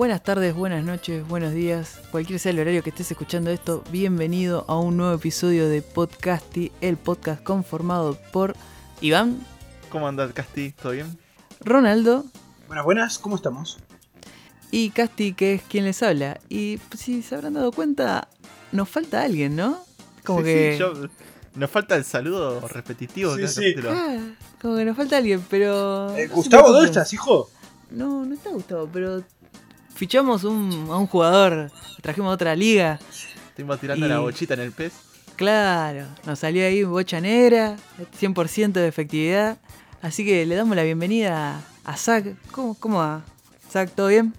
Buenas tardes, buenas noches, buenos días. Cualquier sea el horario que estés escuchando esto, bienvenido a un nuevo episodio de Podcasty, el podcast conformado por Iván, ¿Cómo andás, Casti? ¿Todo bien? Ronaldo Buenas, buenas, ¿cómo estamos? y Casti, que es quien les habla. Y pues, si se habrán dado cuenta, nos falta alguien, ¿no? Como Sí, que. sí, yo- nos falta el saludo repetitivo. Sí, sí. Ah, como que nos falta alguien, pero. Eh, Gustavo, ¿dónde estás, hijo? No, no está Gustavo, pero fichamos un, a un jugador, trajimos a otra liga. Estuvimos tirando Y- la bochita en el pez. Claro, nos salió ahí bocha negra, 100% de efectividad. Así que le damos la bienvenida a Zach. ¿Cómo, cómo va? Zach, ¿todo bien?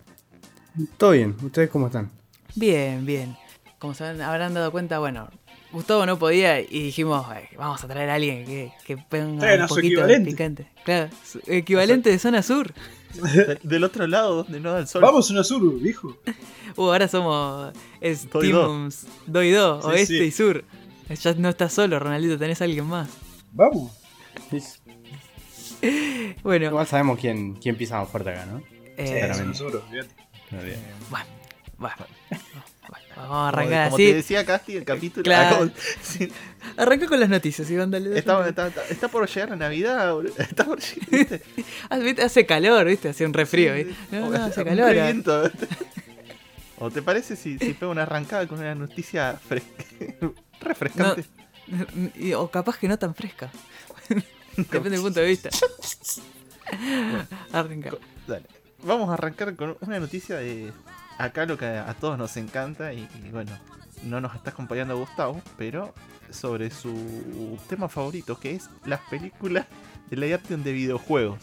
Todo bien, ¿ustedes cómo están? Bien, bien. Como se habrán dado cuenta, bueno, Gustavo no podía y dijimos, "Ay, vamos a traer a alguien que, que ponga un poquito de picante. Claro, equivalente de zona sur. De- del otro lado, donde no da el sol. Vamos a una sur, viejo. Uh, ahora somos es Do y do. teams do y do, Sí, oeste sí. y sur. Ya no estás solo, Ronaldito, tenés a alguien más. Vamos. Bueno, Igual sabemos quién, quién pisa más fuerte acá, ¿no? eh, Sí, bien. bueno, bueno, bueno, vamos a Como- arrancar como te así. decía Casti, el capítulo. Claro. ah, sí, Arranca con las noticias, Iván, dale. está, está- está- está por llegar la Navidad. boludo. Está por llegar. ¿viste? Ah, Hace calor, ¿viste? Hace un refrío, ¿viste? No, no, hace calor. ah. viento. ¿O te parece si, si pego una arrancada con una noticia fresca, refrescante? O capaz que no tan fresca. Depende del punto de vista. Arranca. Dale. Vamos a arrancar con una noticia de acá lo que a todos nos encanta y, y bueno, no nos está acompañando Gustavo, pero sobre su tema favorito que es las películas de live action de videojuegos.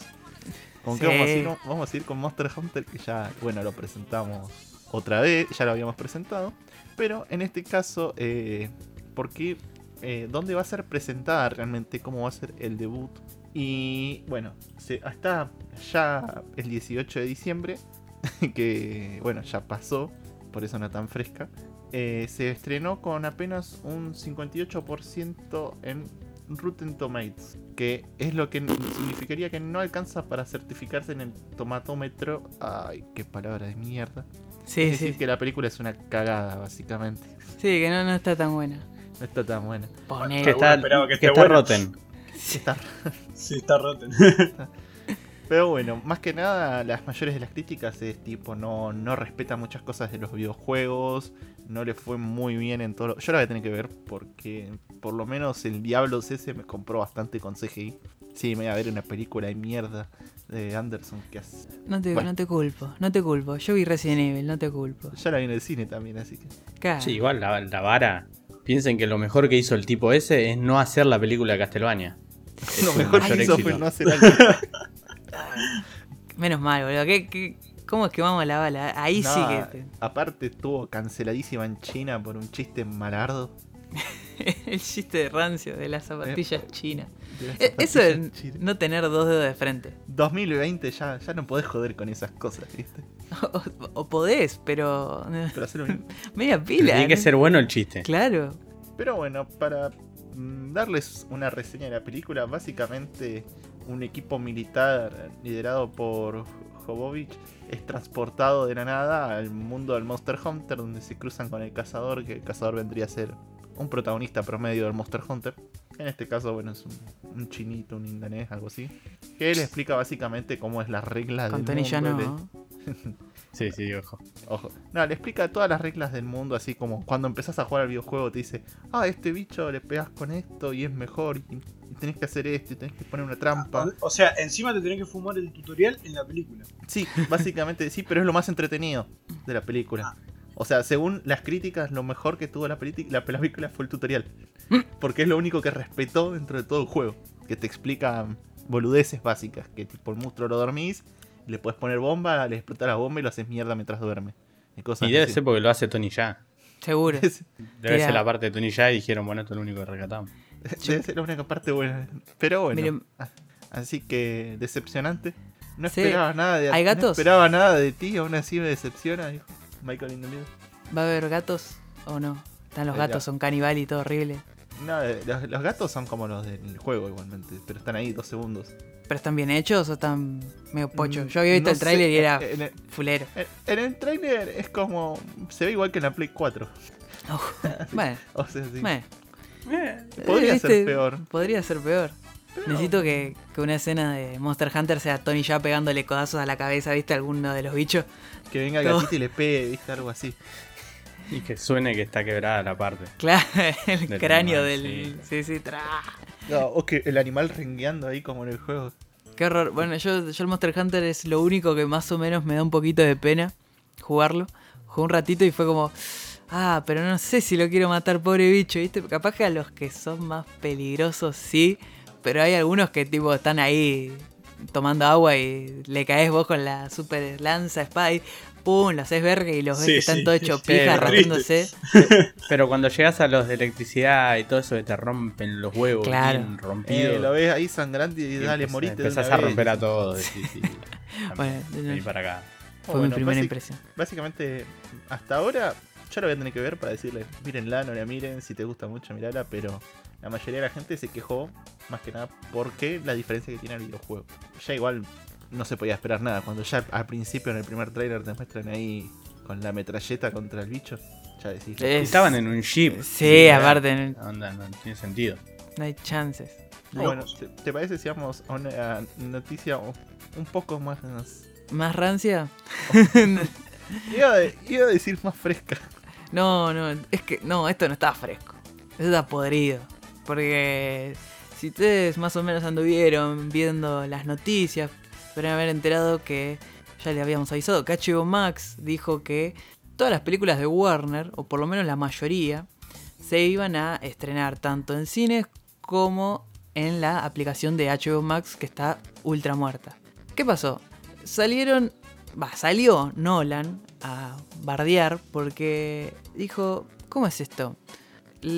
¿Con qué Sí. vamos a ir? Vamos a ir con Monster Hunter que ya, bueno, lo presentamos otra vez, ya lo habíamos presentado, pero en este caso, eh, porque eh, dónde va a ser presentada realmente, cómo va a ser el debut y bueno, se, hasta ya el 18 de diciembre, que bueno, ya pasó, por eso no tan fresca, eh, se estrenó con apenas un 58% en Rotten Tomatoes, que es lo que significaría que no alcanza para certificarse en el tomatómetro. Ay, qué palabra de mierda. Sí, es sí. decir, que la película es una cagada, básicamente. Sí, que no, no está tan buena. No está tan buena. Poné. Que está, esperaba que que esté está bueno. roten. Está Sí, está roten. Pero bueno, más que nada, las mayores de las críticas es tipo, no, no respeta muchas cosas de los videojuegos, no le fue muy bien en todo. lo- Yo la voy a tener que ver porque por lo menos el Diablos ese me compró bastante con CGI. Sí, me voy a ver una película de mierda de Anderson que hace. No te, Bueno. no te culpo, no te culpo. Yo vi Resident Evil, no te culpo. Ya la vi en el cine también, así que. Claro. Sí, igual la, la vara. Piensen que lo mejor que hizo el tipo ese es no hacer la película de Castlevania. Es Lo mejor que hizo éxito. fue no hacer algo. Menos mal, boludo. ¿Qué, qué, cómo es que vamos a la bala? Ahí sí No, que. te- Aparte estuvo canceladísima en China por un chiste malardo. El chiste de rancio de las zapatillas chinas. de las Eh, Eso es chinas. no tener dos dedos de frente. 2020 ya, ya no podés joder con esas cosas, ¿viste? O, o podés, pero. Pero hacer un, Media pila. Tiene que ser bueno el chiste. Claro. Pero bueno, para mm, darles una reseña de la película, básicamente un equipo militar liderado por Jovovich es transportado de la nada al mundo del Monster Hunter, donde se cruzan con el cazador, que el cazador vendría a ser un protagonista promedio del Monster Hunter. En este caso, bueno, es un, un chinito, un indanés, algo así. Que le explica básicamente cómo es la regla del mundo. no. Sí, sí, ojo. Ojo. No, le explica todas las reglas del mundo, así como cuando empezás a jugar al videojuego te dice, ah, este bicho le pegas con esto y es mejor, y, y tenés que hacer esto, y tenés que poner una trampa. O sea, encima te tenés que fumar el tutorial en la película. Sí, básicamente sí, pero es lo más entretenido de la película. O sea, según las críticas, lo mejor que tuvo la, la película fue el tutorial. Porque es lo único que respetó dentro de todo el juego. Que te explica boludeces básicas. Que tipo el monstruo lo dormís, le puedes poner bomba, le explotas la bomba y lo haces mierda mientras duerme. Y, cosas Y debe así. ser porque lo hace Tony Ya. Seguro. Debe Mira. ser la parte de Tony Ya y dijeron, bueno, esto es lo único que rescatamos. Debe ser la única parte buena. Pero bueno. Miren. a- Así que decepcionante. No Sí. esperaba nada de ¿Hay No gatos? esperaba nada de ti, aún así me decepciona, dijo Michael in the Middle. ¿Va a haber gatos o no? Están los Eh, gatos, son canibal y todo horrible. No, eh, los, los gatos son como los del juego igualmente, pero están ahí dos segundos. ¿Pero están bien hechos o están medio pochos? Mm, Yo había visto no el tráiler sé, y era En el, fulero. en el trailer es como. Se ve igual que en la Play 4. Bueno, O sea, sí. bueno. Podría Eh, ser peor. Podría ser peor. Necesito que, que una escena de Monster Hunter sea Tony ya pegándole codazos a la cabeza, ¿viste? Alguno de los bichos. Que venga el gatito y le pegue, ¿viste? Algo así. Y que suene que está quebrada la parte. Claro, el Del cráneo animal, del. Sí, sí, tra. No, o que el animal rengueando ahí como en el juego. Qué horror. Bueno, yo, yo el Monster Hunter es lo único que más o menos me da un poquito de pena jugarlo. Jugué un ratito y fue como. Ah, pero no sé si lo quiero matar, pobre bicho, ¿viste? Capaz que a los que son más peligrosos sí, pero hay algunos que tipo están ahí tomando agua y le caes vos con la super lanza, espada y pum, lo haces verga y los ves Sí, que están sí. todos hechos Sí, rajándose. Pero cuando llegas a los de electricidad y todo eso que te rompen los huevos Claro. bien rompidos. Eh, lo ves ahí sangrante y y dale, empezás- morite. de Empezás a romper a todos. Sí, sí. Bueno, Vení para acá. Fue mi Bueno, primera impresión. Básicamente, hasta ahora, yo lo voy a tener que ver para decirles, mírenla, no la miren, si te gusta mucho, mirala, pero la mayoría de la gente se quejó, más que nada, porque la diferencia que tiene el videojuego. Ya igual no se podía esperar nada, cuando ya al principio en el primer trailer te muestran ahí con la metralleta contra el bicho, ya decís... Es- Estaban en un jeep. Sí, aparte, Onda, no tiene sentido. no hay chances. Bueno, ¿te, te parece si vamos a una noticia un un poco más... ¿Más rancia? Iba a, iba a decir más fresca. No, no, es que no, esto no está fresco. Esto está podrido. Porque si ustedes más o menos anduvieron viendo las noticias, podrían haber enterado que ya le habíamos avisado que HBO Max dijo que todas las películas de Warner, o por lo menos la mayoría, se iban a estrenar tanto en cines como en la aplicación de HBO Max que está ultra muerta. ¿Qué pasó? Salieron, va, salió Nolan a bardear porque dijo, ¿cómo es esto?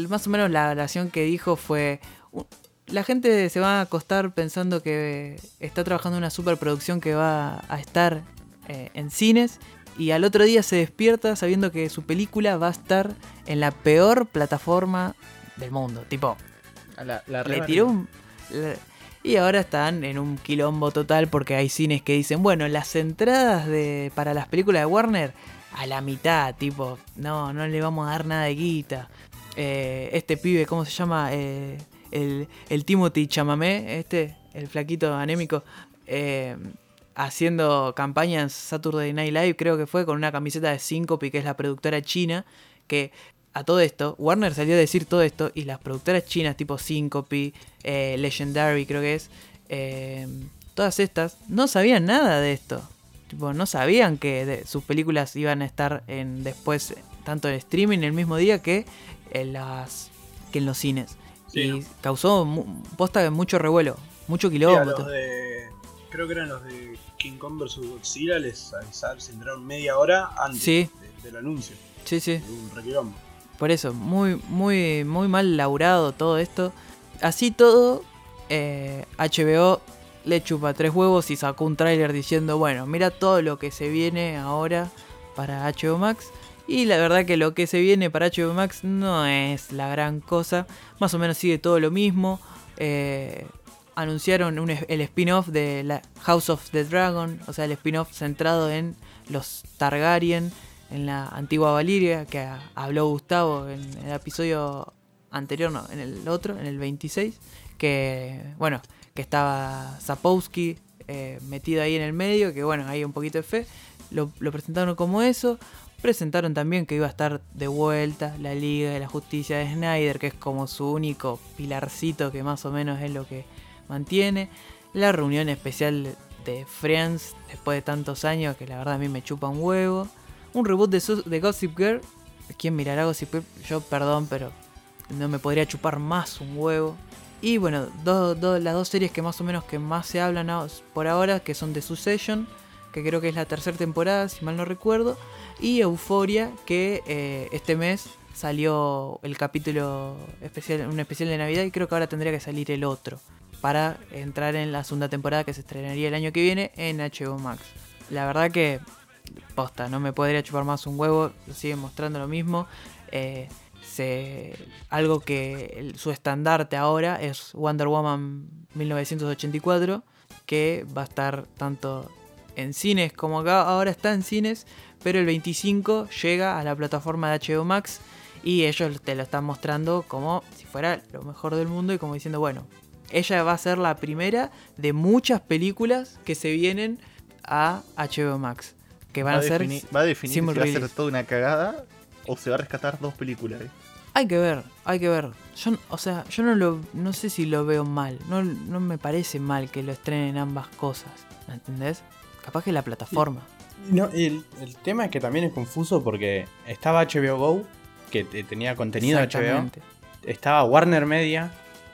Más o menos la oración que dijo fue, "U- la gente se va a acostar pensando que está trabajando en una superproducción que va a estar eh, en cines y al otro día se despierta sabiendo que su película va a estar en la peor plataforma del mundo. Tipo, la, la le tiró un... y ahora están en un quilombo total porque hay cines que dicen, bueno, las entradas de para las películas de Warner a la mitad, tipo, no, no le vamos a dar nada de guita. Eh, este pibe, ¿cómo se llama? Eh, el, el Timothy Chamamé, este, el flaquito anémico, eh, haciendo campaña en Saturday Night Live, creo que fue, con una camiseta de Syncope, que es la productora china, que a todo esto, Warner salió a decir todo esto y las productoras chinas tipo Syncope, eh, Legendary creo que es, eh, todas estas no sabían nada de esto. Tipo, no sabían que sus películas iban a estar en después tanto en streaming el mismo día que en las que en los cines. Sí, y ¿no? causó mu- posta de mucho revuelo, mucho Sí, de. Creo que eran los de King Kong vs Godzilla, les avisaron, se enteraron media hora antes Sí. de- del anuncio. Sí, sí. Un requilombo. Por eso, muy, muy, muy mal laburado todo esto. Así todo, eh, HBO le chupa tres huevos y sacó un tráiler diciendo, bueno, mira todo lo que se viene ahora para HBO Max. Y la verdad que lo que se viene para HBO Max no es la gran cosa. Más o menos sigue todo lo mismo. Eh, anunciaron el spin-off de House of the Dragon. O sea, el spin-off centrado en los Targaryen. En la antigua Valiria, que habló Gustavo en el episodio anterior, no, en el otro, en el 26. Que, bueno, que estaba Zapowski eh, metido ahí en el medio. Que, bueno, hay un poquito de fe. Lo presentaron como eso. Presentaron también que iba a estar de vuelta la Liga de la Justicia de Snyder, que es como su único pilarcito que más o menos es lo que mantiene. La reunión especial de Friends después de tantos años, que la verdad a mí me chupa un huevo. Un reboot de, de Gossip Girl. ¿Quién mirará Gossip Girl? Yo, perdón, pero no me podría chupar más un huevo. Y bueno, las dos series que más o menos que más se hablan por ahora, que son The Succession, que creo que es la tercera temporada, si mal no recuerdo, y Euphoria, que eh, este mes salió el capítulo especial, un especial de Navidad, y creo que ahora tendría que salir el otro, para entrar en la segunda temporada que se estrenaría el año que viene en HBO Max. La verdad que, posta, no me podría chupar más un huevo, siguen mostrando lo mismo. Eh, se, algo que el- su estandarte ahora es Wonder Woman 1984, que va a estar tanto en cines como acá, ahora está en cines, pero el 25 llega a la plataforma de HBO Max y ellos te lo están mostrando como si fuera lo mejor del mundo y como diciendo, bueno, ella va a ser la primera de muchas películas que se vienen a HBO Max, que van va, a ser... va a definir si va a ser toda una cagada o se va a rescatar dos películas. ¿eh? Hay que ver, hay que ver. Yo, o sea, yo no lo, no sé si lo veo mal. No, no me parece mal que lo estrenen ambas cosas. ¿Me entendés? Capaz que la plataforma. No, el, el tema es que también es confuso porque estaba HBO Go, que te- tenía contenido HBO. Exactamente. Estaba Warner Media,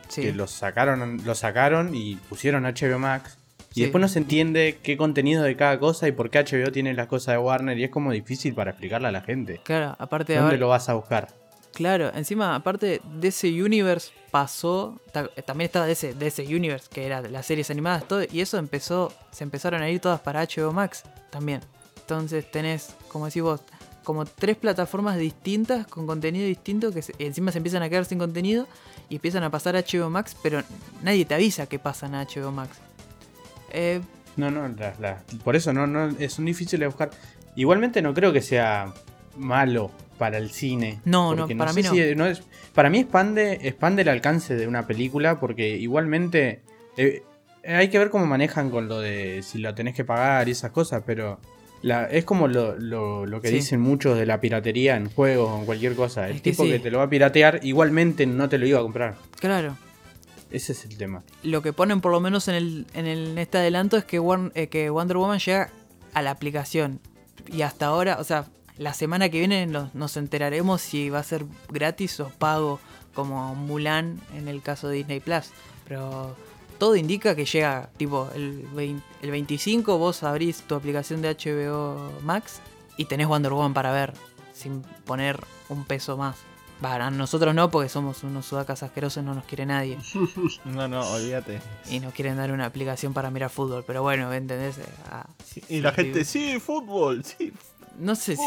Sí. que lo sacaron, lo sacaron y pusieron HBO Max. Y Sí. después no se entiende qué contenido de cada cosa y por qué HBO tiene las cosas de Warner y es como difícil para explicarle a la gente. Claro, aparte de ¿Dónde haber- lo vas a buscar? Claro, encima, aparte de ese universe pasó. ta- También estaba de ese universe, que era las series animadas, todo. Y eso empezó. Se empezaron a ir todas para HBO Max también. Entonces tenés, como decís vos, como tres plataformas distintas con contenido distinto que se- encima se empiezan a quedar sin contenido y empiezan a pasar a HBO Max, pero nadie te avisa que pasan a HBO Max. Eh, No, no, por eso no, no, es un difícil de buscar. Igualmente no creo que sea malo para el cine. No, no, para mí no. si- es, para mí expande, expande el alcance de una película porque igualmente eh, hay que ver cómo manejan con lo de si lo tenés que pagar y esas cosas, pero la, es como lo, lo- lo que Sí. dicen muchos de la piratería en juegos o en cualquier cosa. El Es que tipo sí. que te lo va a piratear igualmente no te lo iba a comprar. claro. Ese es el tema. lo que ponen por lo menos en, el, en, el- en este adelanto es que, Warn- eh, que Wonder Woman llega a la aplicación. Y hasta ahora, o sea, la semana que viene nos, nos enteraremos si va a ser gratis o pago, como Mulan en el caso de Disney Plus. Pero todo indica que llega, tipo, el, 20 el 25 vos abrís tu aplicación de HBO Max y tenés Wonder Woman para ver, sin poner un peso más. Para nosotros no, porque somos unos sudacas asquerosos, no nos quiere nadie No, no, olvídate. y nos quieren dar una aplicación para mirar fútbol. Pero bueno, ¿entendés? Ah, Y la gente, sí, fútbol, sí. No sé si.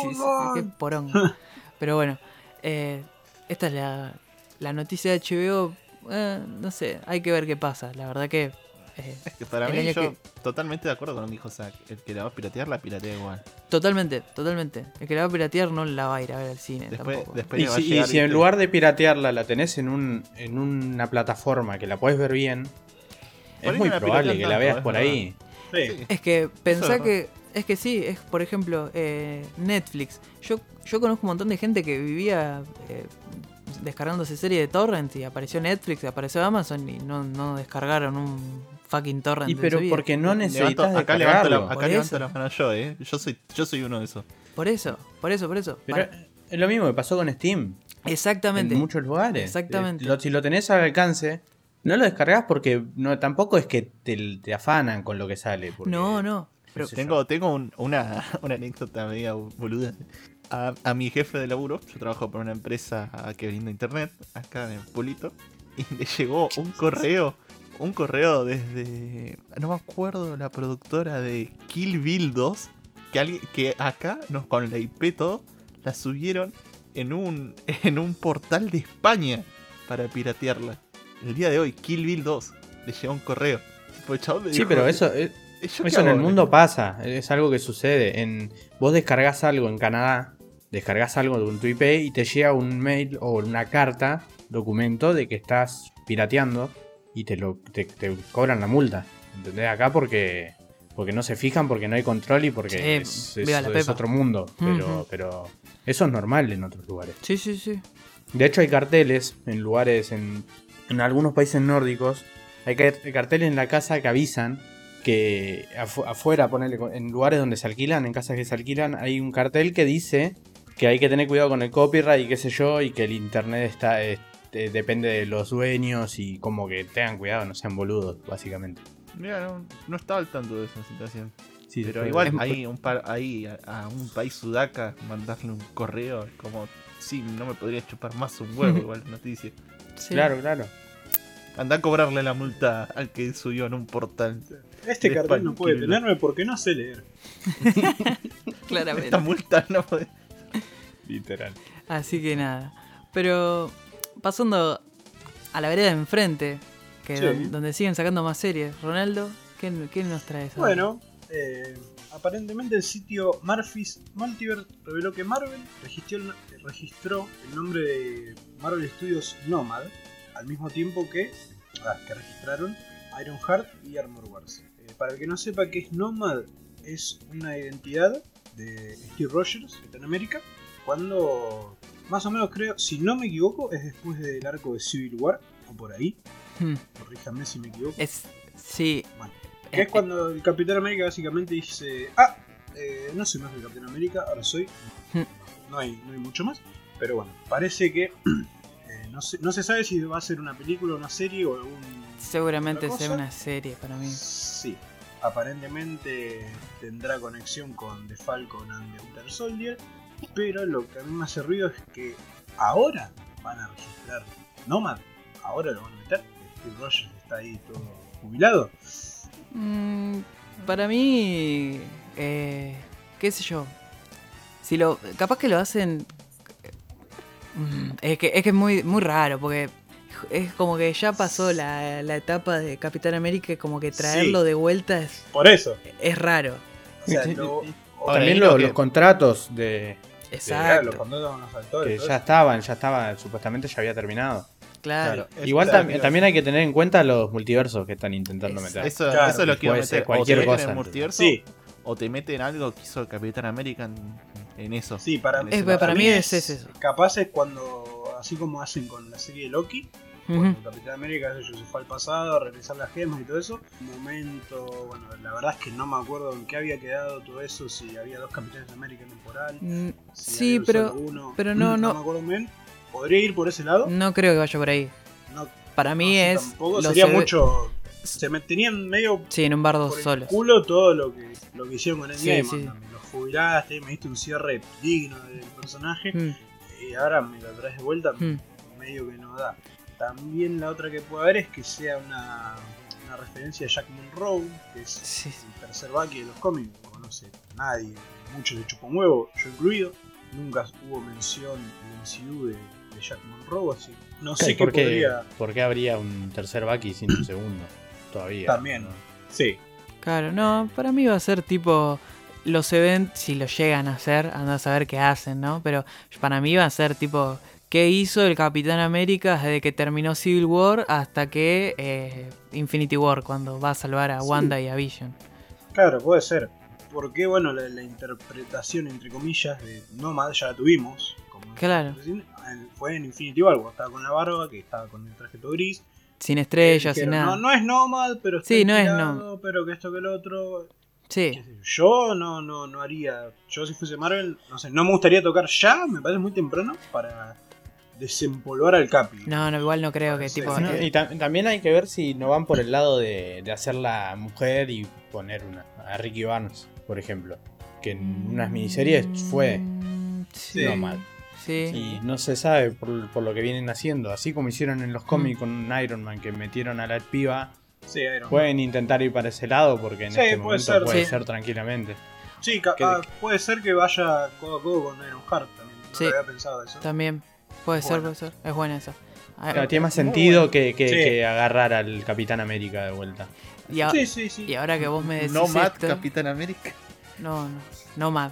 qué porón. Pero bueno, eh, esta es la, la noticia de HBO. eh, no sé, hay que ver qué pasa. La verdad que. eh, Es que para mí yo que- totalmente de acuerdo con lo que dijo Zack. El que la va a piratear, la piratea igual. totalmente, totalmente. El que la va a piratear no la va a ir a ver al cine. Después, tampoco. después Y si, y en lugar de piratearla la tenés en, un, en una plataforma que la podés ver bien, Por es muy probable que la veas por verdad. ahí. Sí. Es que pensá que. Es que sí, es por ejemplo eh, Netflix. Yo, yo conozco un montón de gente que vivía eh, descargándose serie de torrent y apareció Netflix, apareció Amazon y no, no descargaron un fucking torrent. Y pero porque no Levanto- necesitas acá levanto, la, acá levanto la mano yo, eh. Yo soy, yo soy uno de esos. Por eso, por eso, por eso. Pero Para- es lo mismo que pasó con Steam. Exactamente. En muchos lugares. Exactamente. Eh, lo- si lo tenés al alcance, no lo descargas porque no, tampoco es que te, te afanan con lo que sale. porque- No, no. Pero, Tengo, tengo un- una, una anécdota media boluda. A, a mi jefe de laburo, yo trabajo por una empresa que brinda internet, acá en Pulito, y le llegó un correo, un correo desde, no me acuerdo, la productora de Kill Bill 2, que, alguien, que acá, nos, con la IP todo, la subieron en un, en un portal de España para piratearla. El día de hoy, Kill Bill 2, le llegó un correo. Tipo, el chabón le Sí, dijo, pero eso, eh, "¿Yo qué eso en el hago?". mundo pasa. Es algo que sucede. En, vos descargas algo en Canadá, descargas algo de un tu IP y te llega un mail o una carta, documento de que estás pirateando y te, lo, te, te cobran la multa. ¿Entendés? Acá porque porque no se fijan, porque no hay control y porque Sí, es, es- otro mundo. Pero, pero eso es normal en otros lugares. sí, sí, sí. De hecho, hay carteles en lugares, en, en algunos países nórdicos, hay ca- carteles en la casa que avisan que afu- afuera, ponele, en lugares donde se alquilan, en casas que se alquilan, hay un cartel que dice que hay que tener cuidado con el copyright y qué sé yo, y que el internet está este, depende de los dueños y como que tengan cuidado, no sean boludos, básicamente. Mira, no, no estaba al tanto de esa situación. Sí, Pero fue- igual ahí, un par, ahí a, a un país sudaca mandarle un correo como, sí, no me podría chupar más un huevo igual noticia. sí. Claro, claro. Anda a cobrarle la multa al que subió en un portal. Este De cartel no puede tenerme porque no sé leer. Claramente. Esta multa no puede... Literal. Así que nada. Pero pasando a la vereda de enfrente, que Sí. donde siguen sacando más series. Ronaldo, ¿qué, qué nos traes? ahora? Bueno, eh, aparentemente el sitio Murphy's Multiverse reveló que Marvel registró el, registró el nombre de Marvel Studios Nomad al mismo tiempo que, ah, que registraron Ironheart y Armor Wars. Eh, para el que no sepa qué es Nomad, es una identidad de Steve Rogers, Capitán América, cuando más o menos creo, si no me equivoco, es después del arco de Civil War, o por ahí, Hmm, corríjame si me equivoco. Es, sí. Bueno, Que es cuando el Capitán América básicamente dice, ah, eh, no soy más el Capitán América, ahora soy. Hmm. No hay, no hay mucho más. Pero bueno, parece que eh, no, se, no se sabe si va a ser una película, una serie o algún... Seguramente sea una serie para mí. Sí, aparentemente tendrá conexión con The Falcon and the Winter Soldier. Pero lo que a mí me hace ruido es que ahora van a registrar Nomad. Ahora lo van a meter. Steve Rogers está ahí todo jubilado. Mm, para mí, eh, qué sé yo. Si lo, capaz que lo hacen. mm, Es que es que es muy muy raro porque es como que ya pasó la, la etapa de Capitán América y como que traerlo Sí. de vuelta es, Por eso. es raro. O sea, lo- También lo- lo que- los contratos de claro, Exacto. los contratos con los actores. que ya estaban, ya estaba, supuestamente ya había terminado. Claro. Claro. Igual tam- también hay que tener en cuenta los multiversos que están intentando Exacto. meter. Eso, Claro, eso lo quiero puede ser meter. cualquier o te meten cosa. en el multiverso, Sí, o te meten algo que hizo el Capitán América en, en eso. sí, para, Es- mí es- es eso. Capaz es cuando, así como hacen con la serie de Loki, cuando Capitán América yo, se fue al pasado a regresar las gemas y todo eso. Un momento, bueno, la verdad es que no me acuerdo en qué había quedado todo eso, si había dos Capitanes de América temporal. Mm, si Sí, había pero uno. pero no, no. me acuerdo bien. ¿Podría ir por ese lado? no creo que vaya por ahí. No, Para mí no, es. Tampoco sería mucho. Se me tenían medio Sí, en un bardo el solo. culo todo lo que, lo que hicieron con Sí, Endgame. sí. onda, Me lo jubilaste, me diste un cierre digno del personaje Mm, y ahora me lo traes de vuelta, mm. medio que no da. También la otra que puede haber es que sea una, una referencia a Jack Monroe, que es Sí, el tercer Bucky de los cómics, no conoce nadie, muchos de chupan huevo, yo incluido. Nunca hubo mención en el MCU de, de Jack Monroe, así no sé ¿Y qué por, qué, podría. por qué habría un tercer Bucky sin un segundo? Todavía. También. ¿no? Sí, Claro, no, para mí va a ser tipo los eventos, si lo llegan a hacer, anda a saber qué hacen, ¿no? Pero para mí va a ser tipo, ¿qué hizo el Capitán América desde que terminó Civil War hasta que eh, Infinity War, cuando va a salvar a Sí. Wanda y a Vision? Claro, puede ser. Porque, bueno, la, la interpretación, entre comillas, de Nomad ya la tuvimos. Como Claro. Fue en Infinity War, estaba con la barba, que estaba con el traje todo gris. Sin estrellas, Dijeron, sin nada. No, no es Nomad, pero está Sí, no es inspirado, pero que esto que lo otro. Sí, yo. No, no, no haría. Yo, si fuese Marvel, no sé, no me gustaría tocar ya, me parece muy temprano para desempolvar al Capi. no, no, igual no creo que Sí, tipo... No, y tam- también hay que ver si no van por el lado de, de hacer la mujer y poner una, a Ricky Barnes, por ejemplo. Que en unas miniseries fue Mm, Sí. no mal. Sí. Y no se sabe por, por lo que vienen haciendo. Así como hicieron en los cómics con Iron Man, que metieron a la piba. Sí, Iron Man. Pueden intentar ir para ese lado porque en Sí, este puede momento ser, puede sí. ser tranquilamente. Sí, ca- ¿Qué- ah, puede ser que vaya codo a codo con Iron Heart también. No Sí. lo había pensado eso. También. Puede ser, puede ser. Es buena esa. Ah, Claro, tiene más sentido bueno. que, que- Sí. que agarrar al Capitán América de vuelta. y, a- Sí, sí, sí. y ahora que vos me decís No esto- Capitán América. No, no. No Mad.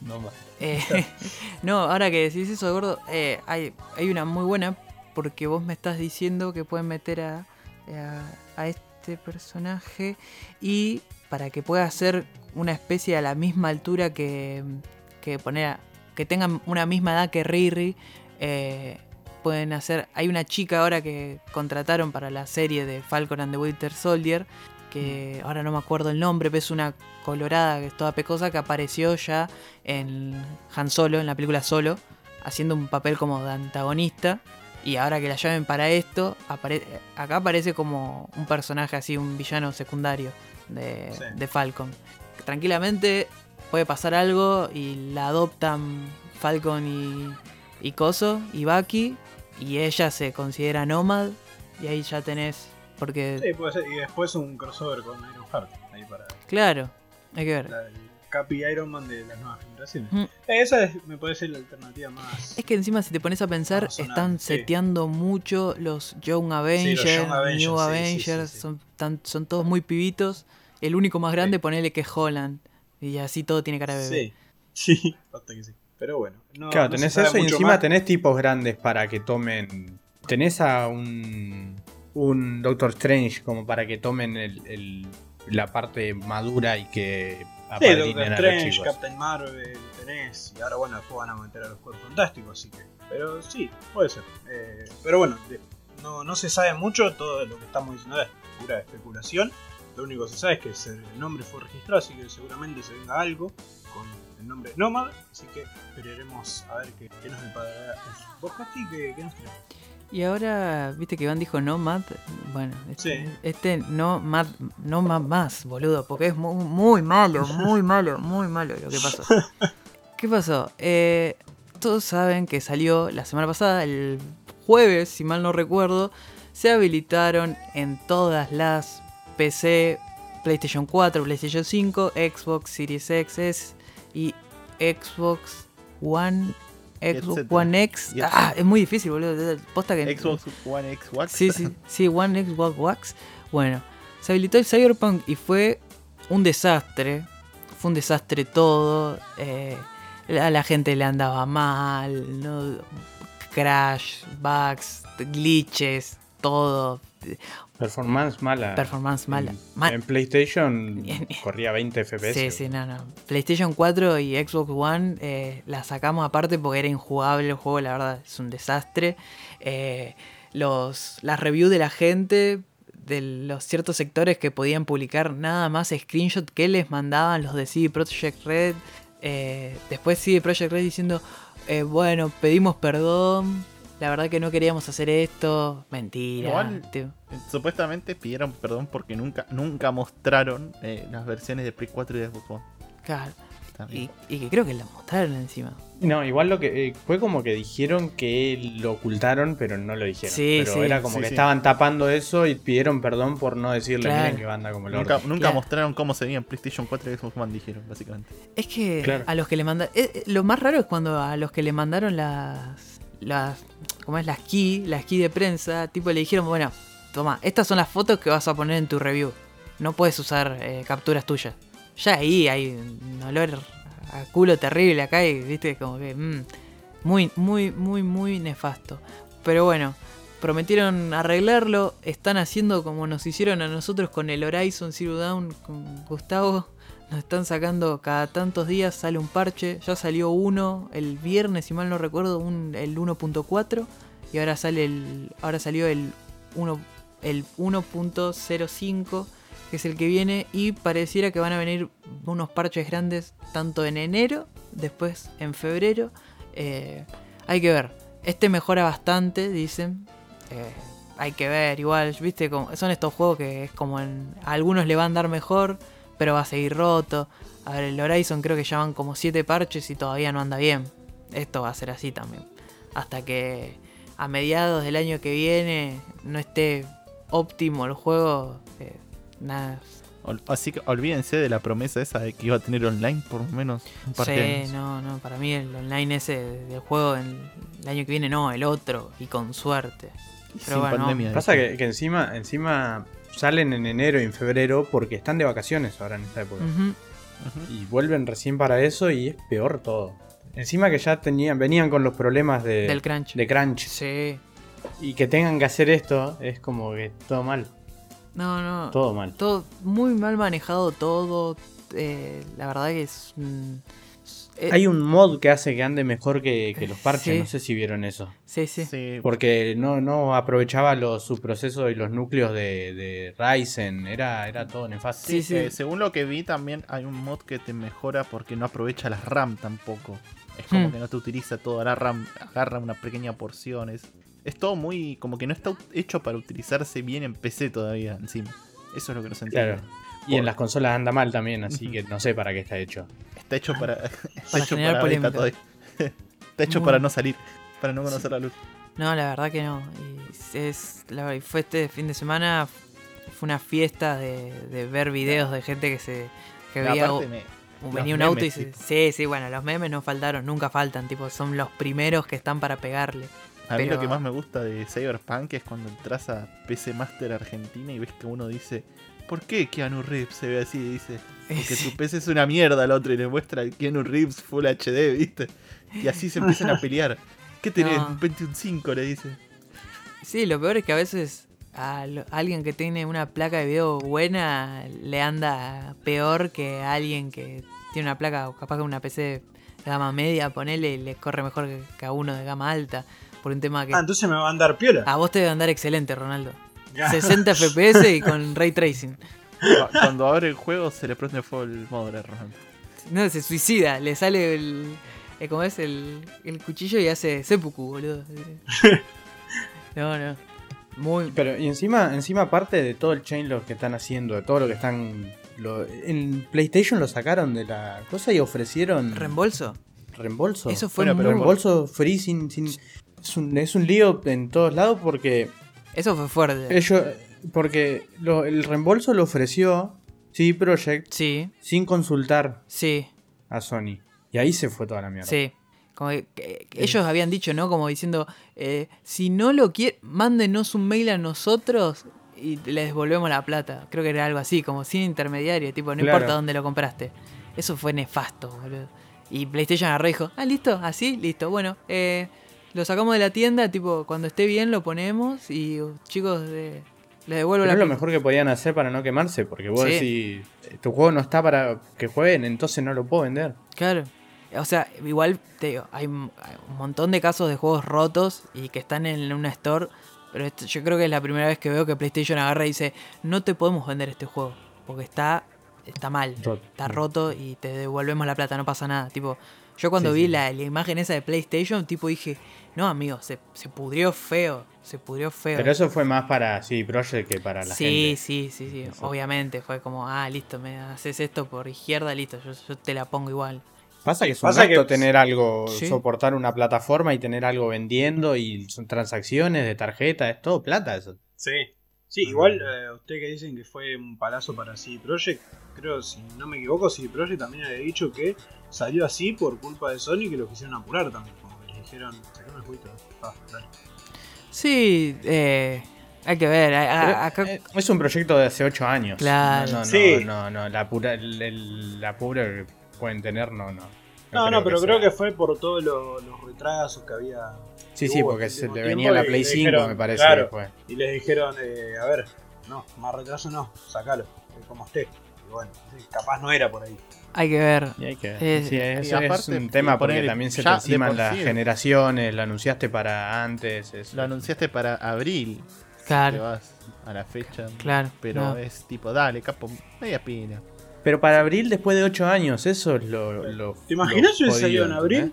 No más. Eh, no, ahora que decís eso, gordo, eh, hay, hay una muy buena porque vos me estás diciendo que pueden meter a, a, a este personaje y para que pueda ser una especie a la misma altura que, que poner a- que tengan una misma edad que Riri, eh, pueden hacer. Hay una chica ahora que contrataron para la serie de Falcon and the Winter Soldier que ahora no me acuerdo el nombre, pero es una colorada que es toda pecosa que apareció ya en Han Solo, en la película Solo, haciendo un papel como de antagonista. Y ahora que la llamen para esto, apare- acá aparece como un personaje así, un villano secundario de, Sí. de Falcon. Tranquilamente puede pasar algo y la adoptan Falcon y, y Coso y Bucky. Y ella se considera nómad. Y ahí ya tenés. Porque, Sí, puede ser. Y después un crossover con Iron Heart. Ahí para. claro, hay que ver. la- Capi Iron Man de las nuevas generaciones. Mm. Esa es- me parece la alternativa más. Es que encima si te pones a pensar, están sí. seteando mucho los Young Avengers, Young Avengers, New sí, sí, Avengers, sí, sí. Son, tan- son todos muy pibitos. El único más grande, Sí. ponele que es Holland. Y así todo tiene cara de bebé. Sí, sí, basta que sí. Pero bueno. No, Claro, no tenés eso y encima más. tenés tipos grandes para que tomen. Tenés a un. Un Doctor Strange como para que tomen el, el- la parte madura y que Sí, Doctor Strange. Captain Marvel, tenés. Y ahora, bueno, después van a meter a los cuerpos fantásticos, así que. Pero sí, puede ser. Eh, pero bueno, no, no se sabe mucho. Todo lo que estamos diciendo es pura especulación. Lo único que se sabe es que se- el nombre fue registrado, así que seguramente se venga algo con el nombre Nomad. Así que esperaremos a ver qué, qué nos deparará el podcast y qué, qué nos trae. Y ahora, viste que Iván dijo no Mad. Bueno, este, Sí. este no Mad, no Mad más, boludo, porque es muy, muy malo, muy malo, muy malo lo que pasó. ¿Qué pasó? Eh, todos saben que salió la semana pasada, el jueves, si mal no recuerdo, se habilitaron en todas las PC, PlayStation 4, PlayStation 5, Xbox Series X y Xbox One, Xbox etcétera. One X. Y Ah, es muy difícil, boludo. Posta que Xbox One X Wax. Sí, sí, sí, One Xbox Wax. Bueno, se habilitó el Cyberpunk y fue un desastre. Fue un desastre todo. eh, a la gente le andaba mal. ¿no? Crash, bugs, glitches, todo. Performance mala. Performance mala. En, Mal. en PlayStation corría 20 FPS. Sí, sí, no, no. PlayStation 4 y Xbox One eh, la sacamos aparte porque era injugable el juego, la verdad, es un desastre. Eh, los, las reviews de la gente, de los ciertos sectores que podían publicar nada más screenshot que les mandaban los de CD Projekt Red. eh, después CD Projekt Red diciendo, eh, bueno, pedimos perdón. La verdad que no queríamos hacer esto. Mentira. Igual- tío. Supuestamente pidieron perdón porque nunca, nunca mostraron eh, las versiones de Play 4 y de Xbox One. Claro. Y, y que creo que la mostraron encima. No, igual lo que eh, fue como que dijeron que lo ocultaron, pero no lo dijeron. Sí, pero sí. era como Sí, que sí. estaban tapando eso y pidieron perdón por no decirle, Claro. miren que banda como el Nunca, orto". nunca Claro. mostraron cómo se veía en PlayStation 4 y Xbox One, dijeron, básicamente. Es que Claro. a los que le mandaron. lo más raro es cuando a los que le mandaron las. Las ¿Cómo es? Las key, las key de prensa. Tipo le dijeron, bueno, toma, estas son las fotos que vas a poner en tu review. No puedes usar eh, capturas tuyas. Ya ahí hay un olor a culo terrible acá y viste como que. mm, muy, muy, muy, muy nefasto. Pero bueno. Prometieron arreglarlo, están haciendo como nos hicieron a nosotros con el Horizon Zero Dawn con Gustavo. Nos están sacando cada tantos días, sale un parche. Ya salió uno el viernes, si mal no recuerdo, un, el 1.4. Y ahora sale el. Ahora salió el 1. El 1.05. Que es el que viene. Y pareciera que van a venir unos parches grandes. Tanto en enero. Después en febrero. Eh, hay que ver. Este mejora bastante, dicen. Eh, hay que ver, igual, viste, son estos juegos que es como en. A algunos le van a dar mejor pero va a seguir roto. A ver, el Horizon creo que ya van como 7 parches y todavía no anda bien. Esto va a ser así también. Hasta que a mediados del año que viene no esté óptimo el juego, eh, nada. Así que olvídense de la promesa esa de que iba a tener online por lo menos un par de Sí, años. no, no, para mí el online ese del juego en- el año que viene no, el otro, y con suerte. Pero Sin bueno, pandemia. Pasa que, que encima, encima salen en enero y en febrero porque están de vacaciones ahora en esta época. Y vuelven recién para eso y es peor todo. Encima que ya tenían, venían con los problemas de, Del crunch. de crunch. Sí. Y que tengan que hacer esto es como que todo mal. No, no. Todo mal. Todo muy mal manejado todo. eh, la verdad que es. mm, eh, Hay un mod que hace que ande mejor que, que los parches. Sí. No sé si vieron eso. Sí, sí. Sí, Porque no, no aprovechaba los subprocesos y los núcleos de, de Ryzen. Era, era todo nefasto. Sí, sí. eh, según lo que vi también hay un mod que te mejora porque no aprovecha las RAM tampoco. Es como Hmm. que no te utiliza toda la RAM, agarra una pequeña porción. Es, es todo muy como que no está hecho para utilizarse bien en PC todavía encima. Eso es lo que no se entiende. Claro. Y en las consolas anda mal también, así que no sé para qué está hecho. Está hecho para, está Para hecho generar para todavía. Está hecho Muy- para no salir, para no conocer la luz. No, la verdad que no. Y es, la, y fue este fin de semana. Fue una fiesta de, de ver videos de gente que se. Que veía. venía un auto y se- sí, sí, bueno, los memes no faltaron, nunca faltan, tipo, son los primeros que están para pegarle. A mí Pero- lo que más me gusta de Cyberpunk es cuando entras a PC Master Argentina y ves que uno dice, ¿por qué Keanu Reeves se ve así? Y dice, porque tu PC es una mierda al otro y le muestra el Keanu Reeves Full HD, ¿viste? Y así se empiezan a pelear. ¿Qué tenés? No. Un Pentium 5, le dice. Sí, lo peor es que a veces a lo- alguien que tiene una placa de video buena le anda peor que a alguien que tiene una placa, capaz que una PC de gama media, ponele, y le corre mejor que, que a uno de gama alta. Por un tema que... Ah, entonces me va a andar piola. A vos te debe andar excelente, Ronaldo. Ya. 60 FPS y con ray tracing. Cu- Cuando abre el juego se le prende fuego el modder. No, se suicida, le sale el. eh, ¿Cómo es? El, el cuchillo y hace seppuku, boludo. No, no. Muy. Pero y encima, encima aparte de todo el chainlog que están haciendo, de todo lo que están. Lo, en PlayStation lo sacaron de la cosa y ofrecieron ¿Reembolso? reembolso. Eso fue Bueno, pero muy. reembolso free sin, sin- es, un, es un lío en todos lados porque Eso fue fuerte. ellos porque lo- el reembolso lo ofreció CD Projekt Sí, sin consultar sí, a Sony y ahí se fue toda la mierda. sí. Como que- que- ellos habían dicho, ¿no? Como diciendo, eh, si no lo quieren, mándenos un mail a nosotros y les devolvemos la plata. Creo que era algo así, como sin intermediario, tipo, no Claro. importa dónde lo compraste. Eso fue nefasto, boludo. Y PlayStation agarró y dijo, ah, listo, así, listo. Bueno, eh, lo sacamos de la tienda, tipo, cuando esté bien lo ponemos y uh, chicos, les devuelvo Pero la es lo mejor que podían hacer para no quemarse, porque vos Sí. decís, "Eh, tu juego no está para que jueguen, entonces no lo puedo vender. Claro. O sea, igual te digo, hay, un montón de casos de juegos rotos y que están en una store. Pero esto- yo creo que es la primera vez que veo que PlayStation agarra y dice, no te podemos vender este juego. Porque está, está mal. Está roto y te devolvemos la plata, no pasa nada. Tipo, yo cuando Sí, vi sí. La, la imagen esa de PlayStation, tipo dije, no amigo, se, se pudrió feo. Se pudrió feo. Pero eso fue más para CD Projekt que para la sí, gente. sí, sí, sí. Eso. Obviamente fue como, ah, listo, me haces esto por izquierda, listo, yo, yo te la pongo igual. Pasa que es un Pasa gasto que- tener algo, Sí. soportar una plataforma y tener algo vendiendo y son transacciones de tarjeta, es todo plata eso. Sí. Sí, igual eh, ustedes que dicen que fue un palazo para CD Projekt, creo, si no me equivoco, CD Projekt también había dicho que salió así por culpa de Sony que lo quisieron apurar también. Dijeron, sacame el jueguito. Ah, dale. Sí, eh, hay que ver. a- Pero, acá, eh, es un proyecto de hace 8 años. Claro. No, no, Sí. no, no, la pura, el- el- la pura que pueden tener, no, no. No, no, pero creo sea. que fue por todos lo- los retrasos que había. Sí, que sí, hubo porque se le venía la Play le 5, dijeron, me parece claro. que fue. Y les dijeron, eh, a ver, no, más retraso no, sacalo, como esté. Y bueno, sí, capaz no era por ahí. Hay que ver. Y hay que- Eh, sí, es, y es aparte, un tema porque también se te enciman las sí- generaciones, lo anunciaste para antes. es- Lo anunciaste para abril. Si te Claro, vas a la fecha. claro. Pero no. es tipo, dale, capo, media pila. Pero para abril después de 8 años, eso es lo. lo ¿Te imaginas hubiese salido en abril?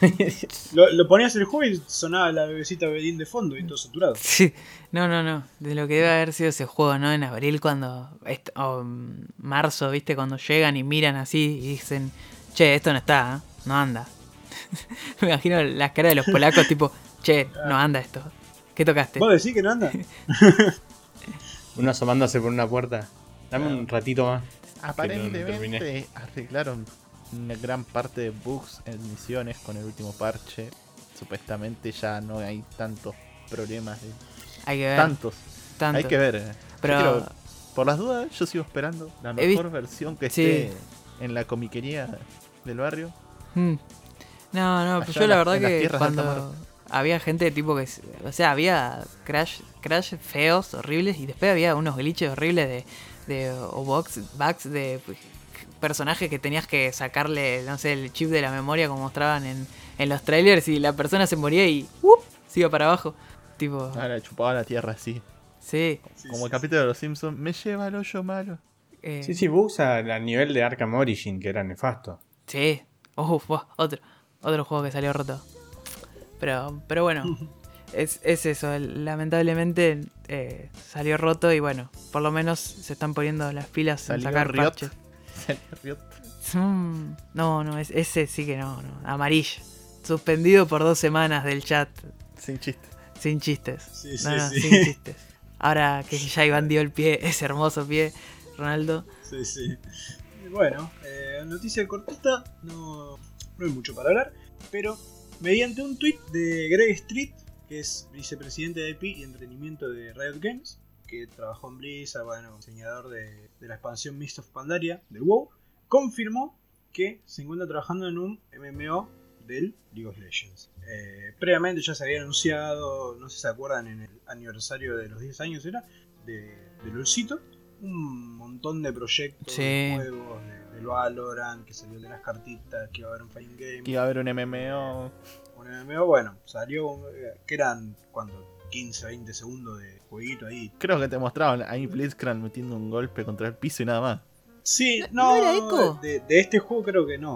Lo, lo ponías el juego y sonaba la bebecita Bedín de fondo y todo saturado. Sí, no, no, no. De lo que debe haber sido ese juego, ¿no? En abril, cuando. O en marzo, ¿viste? Cuando llegan y miran así y dicen, che, esto no está, ¿eh? no anda. Me imagino las caras de los polacos, tipo, che, no anda esto. ¿Qué tocaste? ¿Vos decís que no anda? Uno asomándose por una puerta. Dame un ratito más. Aparentemente arreglaron una gran parte de bugs en misiones con el último parche. Supuestamente ya no hay tantos problemas de Hay que ver. tantos. tanto. Hay que ver. eh. Yo Pero- por las dudas, yo sigo esperando la mejor versión que Sí. esté en la comiquería del barrio. Mm. No, no, pero yo en la verdad que de cuando había gente tipo que, o sea, había crash, crash feos, horribles y después había unos glitches horribles de, de o box, bugs de pues, personajes que tenías que sacarle, no sé, el chip de la memoria como mostraban en, en los trailers y la persona se moría y ¡up! se iba para abajo. Tipo, Ahora chupaba la tierra así. sí. Sí, Como el capítulo de los Simpsons, me lleva al hoyo malo. eh, Sí, sí, bugs al nivel de Arkham Origin, que era nefasto. Sí. Uf, buah, otro, otro juego que salió roto. Pero, pero bueno, es, es eso. Lamentablemente eh, salió roto y bueno, por lo menos se están poniendo las pilas en sacar Riot. parches. Mm, no, no, es- ese sí que no, no. Amarillo. Suspendido por dos semanas del chat. Sin chiste. Sin chistes. Sí, sí, No, no, sí. sin chistes. Ahora que ya Iván dio el pie, ese hermoso pie, Ronaldo. Sí, sí. bueno, eh, noticia cortita, no, no hay mucho para hablar, pero mediante un tweet de Greg Street, que es vicepresidente de IP y entretenimiento de Riot Games, que trabajó en Blizzard, bueno, diseñador de, de la expansión Mist of Pandaria del WoW, confirmó que se encuentra trabajando en un MMO del League of Legends. Eh, previamente ya se había anunciado, no sé si se acuerdan, en el aniversario de los 10 años era, de, de LOLcito, un montón de proyectos, Sí. de juegos, de, del Valorant, que salió de las cartitas, que iba a haber un Fighting Game, Que iba a haber un MMO. un MMO, bueno, salió, eh, que eran, cuando 15, 20 segundos de jueguito ahí. Creo que te mostraban ahí Blitzcrank metiendo un golpe contra el piso y nada más. Sí, ¿No no, era Echo? De, de este juego creo que no.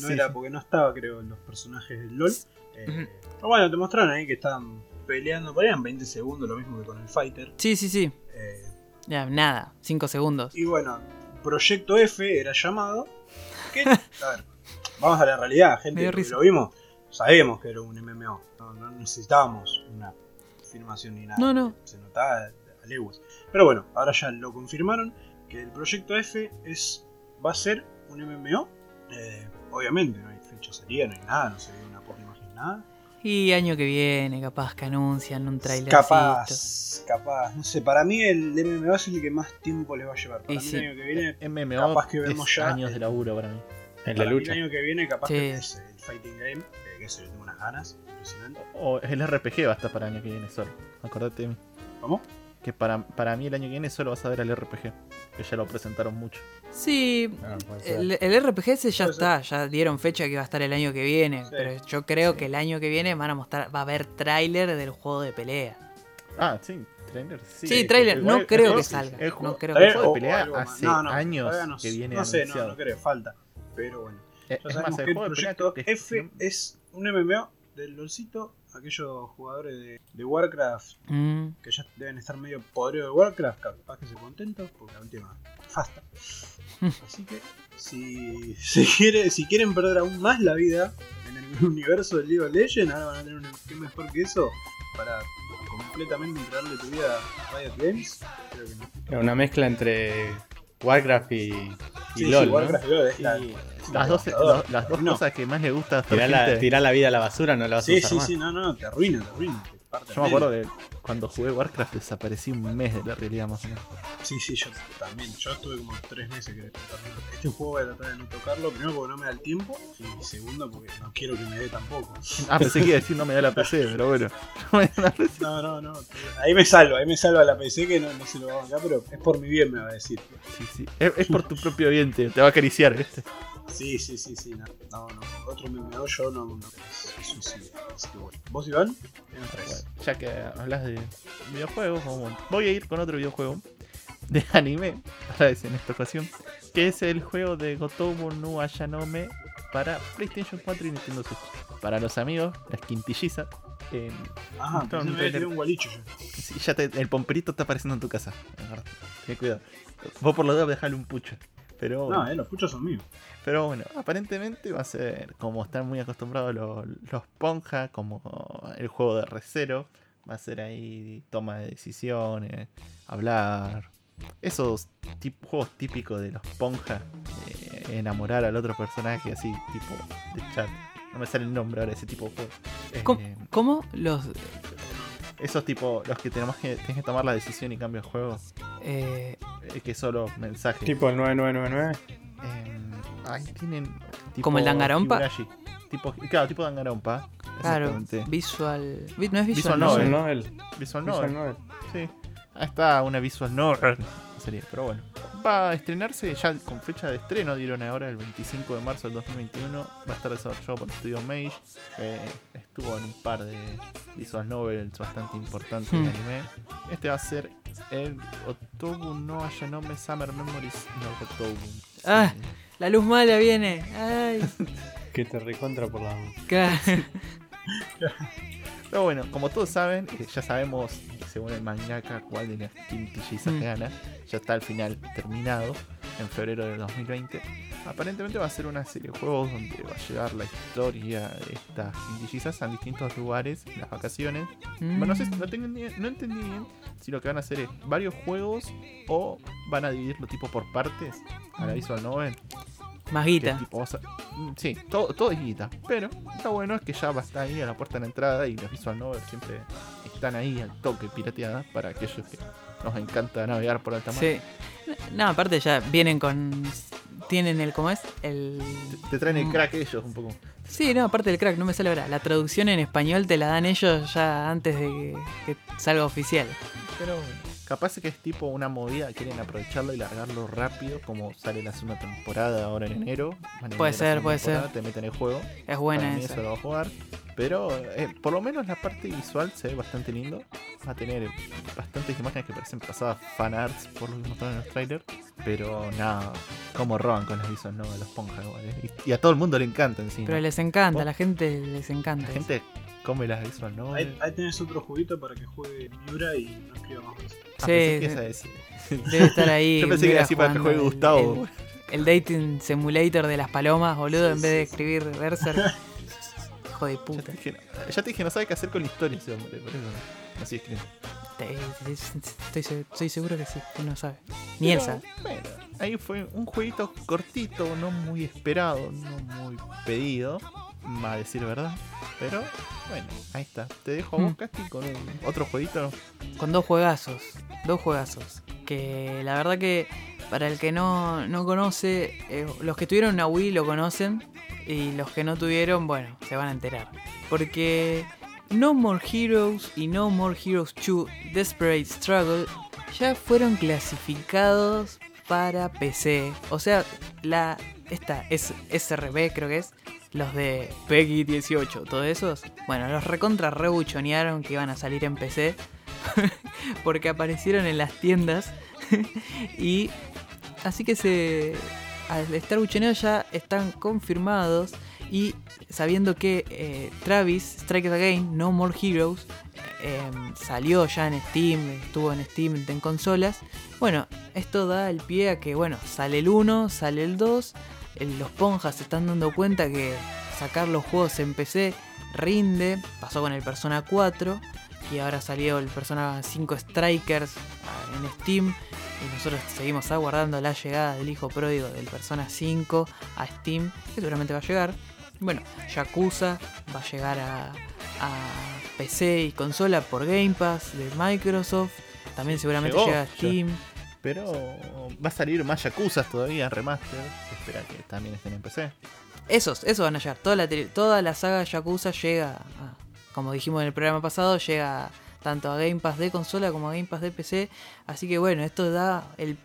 No Sí, era porque no estaba, creo, en los personajes del LOL. Eh. Pero bueno, te mostraron ahí que estaban peleando, por ahí eran 20 segundos, lo mismo que con el Fighter. Sí, sí, sí. Eh, Ya, nada, 5 segundos. y bueno, Proyecto F era llamado. Que, a ver, vamos a la realidad, gente. Lo vimos, sabemos que era un MMO. No, no necesitábamos una filmación ni nada. No, no. Se notaba a leguas. Pero bueno, ahora ya lo confirmaron que el Proyecto F es va a ser un MMO. Eh, obviamente, no hay fecha salida, no hay nada, no se ve una por imagen, nada. Y año que viene, capaz que anuncian un trailer. Capaz, capaz. No sé, para mí el MMO es el que más tiempo les va a llevar. Para Y mí sí. el año que viene, MMO Capaz que vemos es ya años el- de laburo para mí. En la mí lucha. el año que viene capaz Sí. que es el Fighting Game, eh, que se le tengo unas ganas, O el RPG va a estar para el año que viene solo. Acordate de mí. ¿Cómo? Que para, para mí el año que viene solo vas a ver al RPG. Que ya lo presentaron mucho. Sí, Ah, el, el RPG ese ya Puede está, ya dieron fecha que va a estar el año que viene. Sí. Pero yo creo que el año que viene van a mostrar, va a haber tráiler del juego de pelea. Ah, sí, trailer. Sí, Sí, tráiler, El- no el creo que salga, El no creo el que juego de pelea hace No, no, años que viene No sé, no, anunciado. no creo, falta. Pero bueno. Eh, es sabemos más, el que el juego de pelea proyecto creo que F es un MMO del LOLcito. Aquellos jugadores de, de Warcraft Mm, que ya deben estar medio podridos de Warcraft, capaz que se contentos, porque la última fasta. Así que si, si, quiere, si quieren perder aún más la vida en el universo del League of Legends, ahora van a tener un que mejor que eso para completamente entregarle tu vida a Riot Games. Creo que no. Era Una mezcla entre Warcraft y, y Sí, LOL. sí, ¿no? Warcraft y LOL es la- Y las dos, lo- las dos No. cosas que más le gusta a Tirá la, tirá la vida a la basura, no la vas a Sí, usar sí, más. sí, no, no, te arruina, te arruina. Yo me acuerdo que cuando jugué Warcraft desaparecí un mes de la realidad más o menos. Sí, sí, yo también. Yo estuve como tres meses que Este juego voy a tratar de no tocarlo. Primero porque no me da el tiempo. Y segundo porque no quiero que me dé tampoco. Ah, pensé que iba a decir no me da la PC, pero bueno. No me da la PC. No, no, no. Ahí me salva, ahí me salva la PC que no, no se lo va a bancar, pero es por mi bien, me va a decir. Sí, sí. Es, es por tu propio bien, te, te va a acariciar, ¿viste? Sí, sí, sí, sí. No, no, no. Otro MMO yo no, no es, suicidio. Así que bueno. ¿Vos, Iván? Tienes tres. Bueno, ya que hablas de videojuegos, vamos- voy a ir con otro videojuego de anime, para vez en esta ocasión, que es el juego de Gotobu no Ayanome para PlayStation 4 y Nintendo Switch. Para los amigos, las quintillizas, eh, Ajá, me había un gualicho sí, ya te- el pomperito está apareciendo en tu casa. Ten cuidado. Vos por lo menos dejale un pucho. Pero, No, eh, los puchos son míos. pero bueno, aparentemente va a ser como están muy acostumbrados los, los Ponja, como el juego de Recero. Va a ser ahí toma de decisiones, hablar. Esos tip- juegos típicos de los Ponja. eh, enamorar al otro personaje así, tipo de chat. No me sale el nombre ahora de ese tipo de juego. ¿Cómo? Eh, ¿Cómo? Los. esos tipos, los que tenemos que, tienes que tomar la decisión y cambio de juego. eh, que solo mensajes. Tipo el 9999. Eh, ahí tienen. Tipo ¿Como el? Higurashi. Tipo, claro, tipo Danganronpa. claro, visual. vi- No es visual, Visual novel. novel. Novel. Visual Visual novel. Novel. Sí. Ahí está una visual novel. Sería, pero bueno. Va a estrenarse ya con fecha de estreno, dieron ahora el 25 de marzo del 2021. Va a estar desarrollado por Studio Mage. que estuvo en un par de visual novels bastante importantes de Hmm. anime. Este va a ser el Otobu no Ayanome Summer Memories no Otobu. Ah. Sí. La luz mala viene. Ay. Que te recontra por la. Pero bueno, como todos saben, eh, ya sabemos, según el mangaka, cuál de las quintillizas Mm. gana. Ya está al final terminado, en febrero del 2020. aparentemente va a ser una serie de juegos donde va a llegar la historia de estas quintillizas a distintos lugares en las vacaciones. Bueno, no sé, Mm. no, tengo ni- no entendí bien si lo que van a hacer es varios juegos o van a dividirlo tipo por partes a la Mm. Visual Novel. Más guita. tipo, mm, sí, todo, todo es guita. Pero lo bueno es que ya va a estar ahí a la puerta de la entrada y las Visual Novel siempre están ahí al toque pirateadas para aquellos que nos encanta navegar por alta mar. Sí. No, aparte ya vienen con. Tienen el. ¿Cómo es? El. Te, te traen el Mm. crack ellos un poco. Sí, no, aparte del crack, no me sale ahora. La traducción en español te la dan ellos ya antes de que, que salga oficial. Pero bueno, capaz que es tipo una movida, quieren aprovecharlo y largarlo rápido, como sale la segunda temporada ahora en enero. Puede ser, puede ser. Te meten el juego. Es buena esa. eso lo va a jugar. Pero eh, por lo menos la parte visual se ve bastante lindo. Va a tener bastantes imágenes que parecen pasadas fanarts por lo que mostraron en los trailers. Pero nada, como roban con las visual no los ponjas igual. eh. Y, y a todo el mundo le encanta encima. Pero les encanta, a Vos- la gente les encanta. La gente come las visual no Ahí, ahí tenés otro juguito para que juegue Miura y no escriba más. Ah, Sí, pensé que. Debe estar ahí. Yo pensé que era así para que juegue Gustavo. El, el dating simulator de las palomas, boludo, en Sí, vez de escribir Berserk. Hijo de Ya te, puta. dije, ya te dije, no sabe qué hacer con la historia ese hombre, por eso no. Así escribiendo. Te- Estoy, estoy seguro que sí, él no sabe. Ni él sabe. Bueno, ahí fue un jueguito cortito, no muy esperado, no muy pedido, a decir verdad. Pero bueno, ahí está. Te dejo a vos, Mm. Casti, con un- otro jueguito. Con dos juegazos. Dos juegazos. Que la verdad que para el que no, no conoce, eh, los que tuvieron una Wii lo conocen. Y los que no tuvieron, bueno, se van a enterar. Porque No More Heroes y No More Heroes 2 Desperate Struggle ya fueron clasificados para PC. O sea, la esta es SRB creo que es. Los de Peggy 18, todos esos. Bueno, los recontra rebuchonearon que iban a salir en PC. porque aparecieron en las tiendas. y así que se. Al estar buchoneados ya están confirmados. Y sabiendo que eh, Travis Strikes Again, No More Heroes, eh, salió ya en Steam, estuvo en Steam en consolas. Bueno, esto da el pie a que, bueno, sale el 1, sale el 2. Los ponjas se están dando cuenta que sacar los juegos en PC rinde. Pasó con el Persona 4. Y ahora salió el Persona 5 Strikers ah, en Steam. Y nosotros seguimos aguardando la llegada del hijo pródigo del Persona 5 a Steam. Que seguramente va a llegar. Bueno, Yakuza va a llegar a, a PC y consola por Game Pass de Microsoft. También seguramente Llegó, llega a ya. Pero va a salir más Yakuza todavía, remaster. Espera que también estén en PC. Esos, esos van a llegar. Toda la, toda la saga Yakuza llega, como dijimos en el programa pasado, llega tanto a Game Pass de consola como a Game Pass de PC. Así que bueno, esto da el,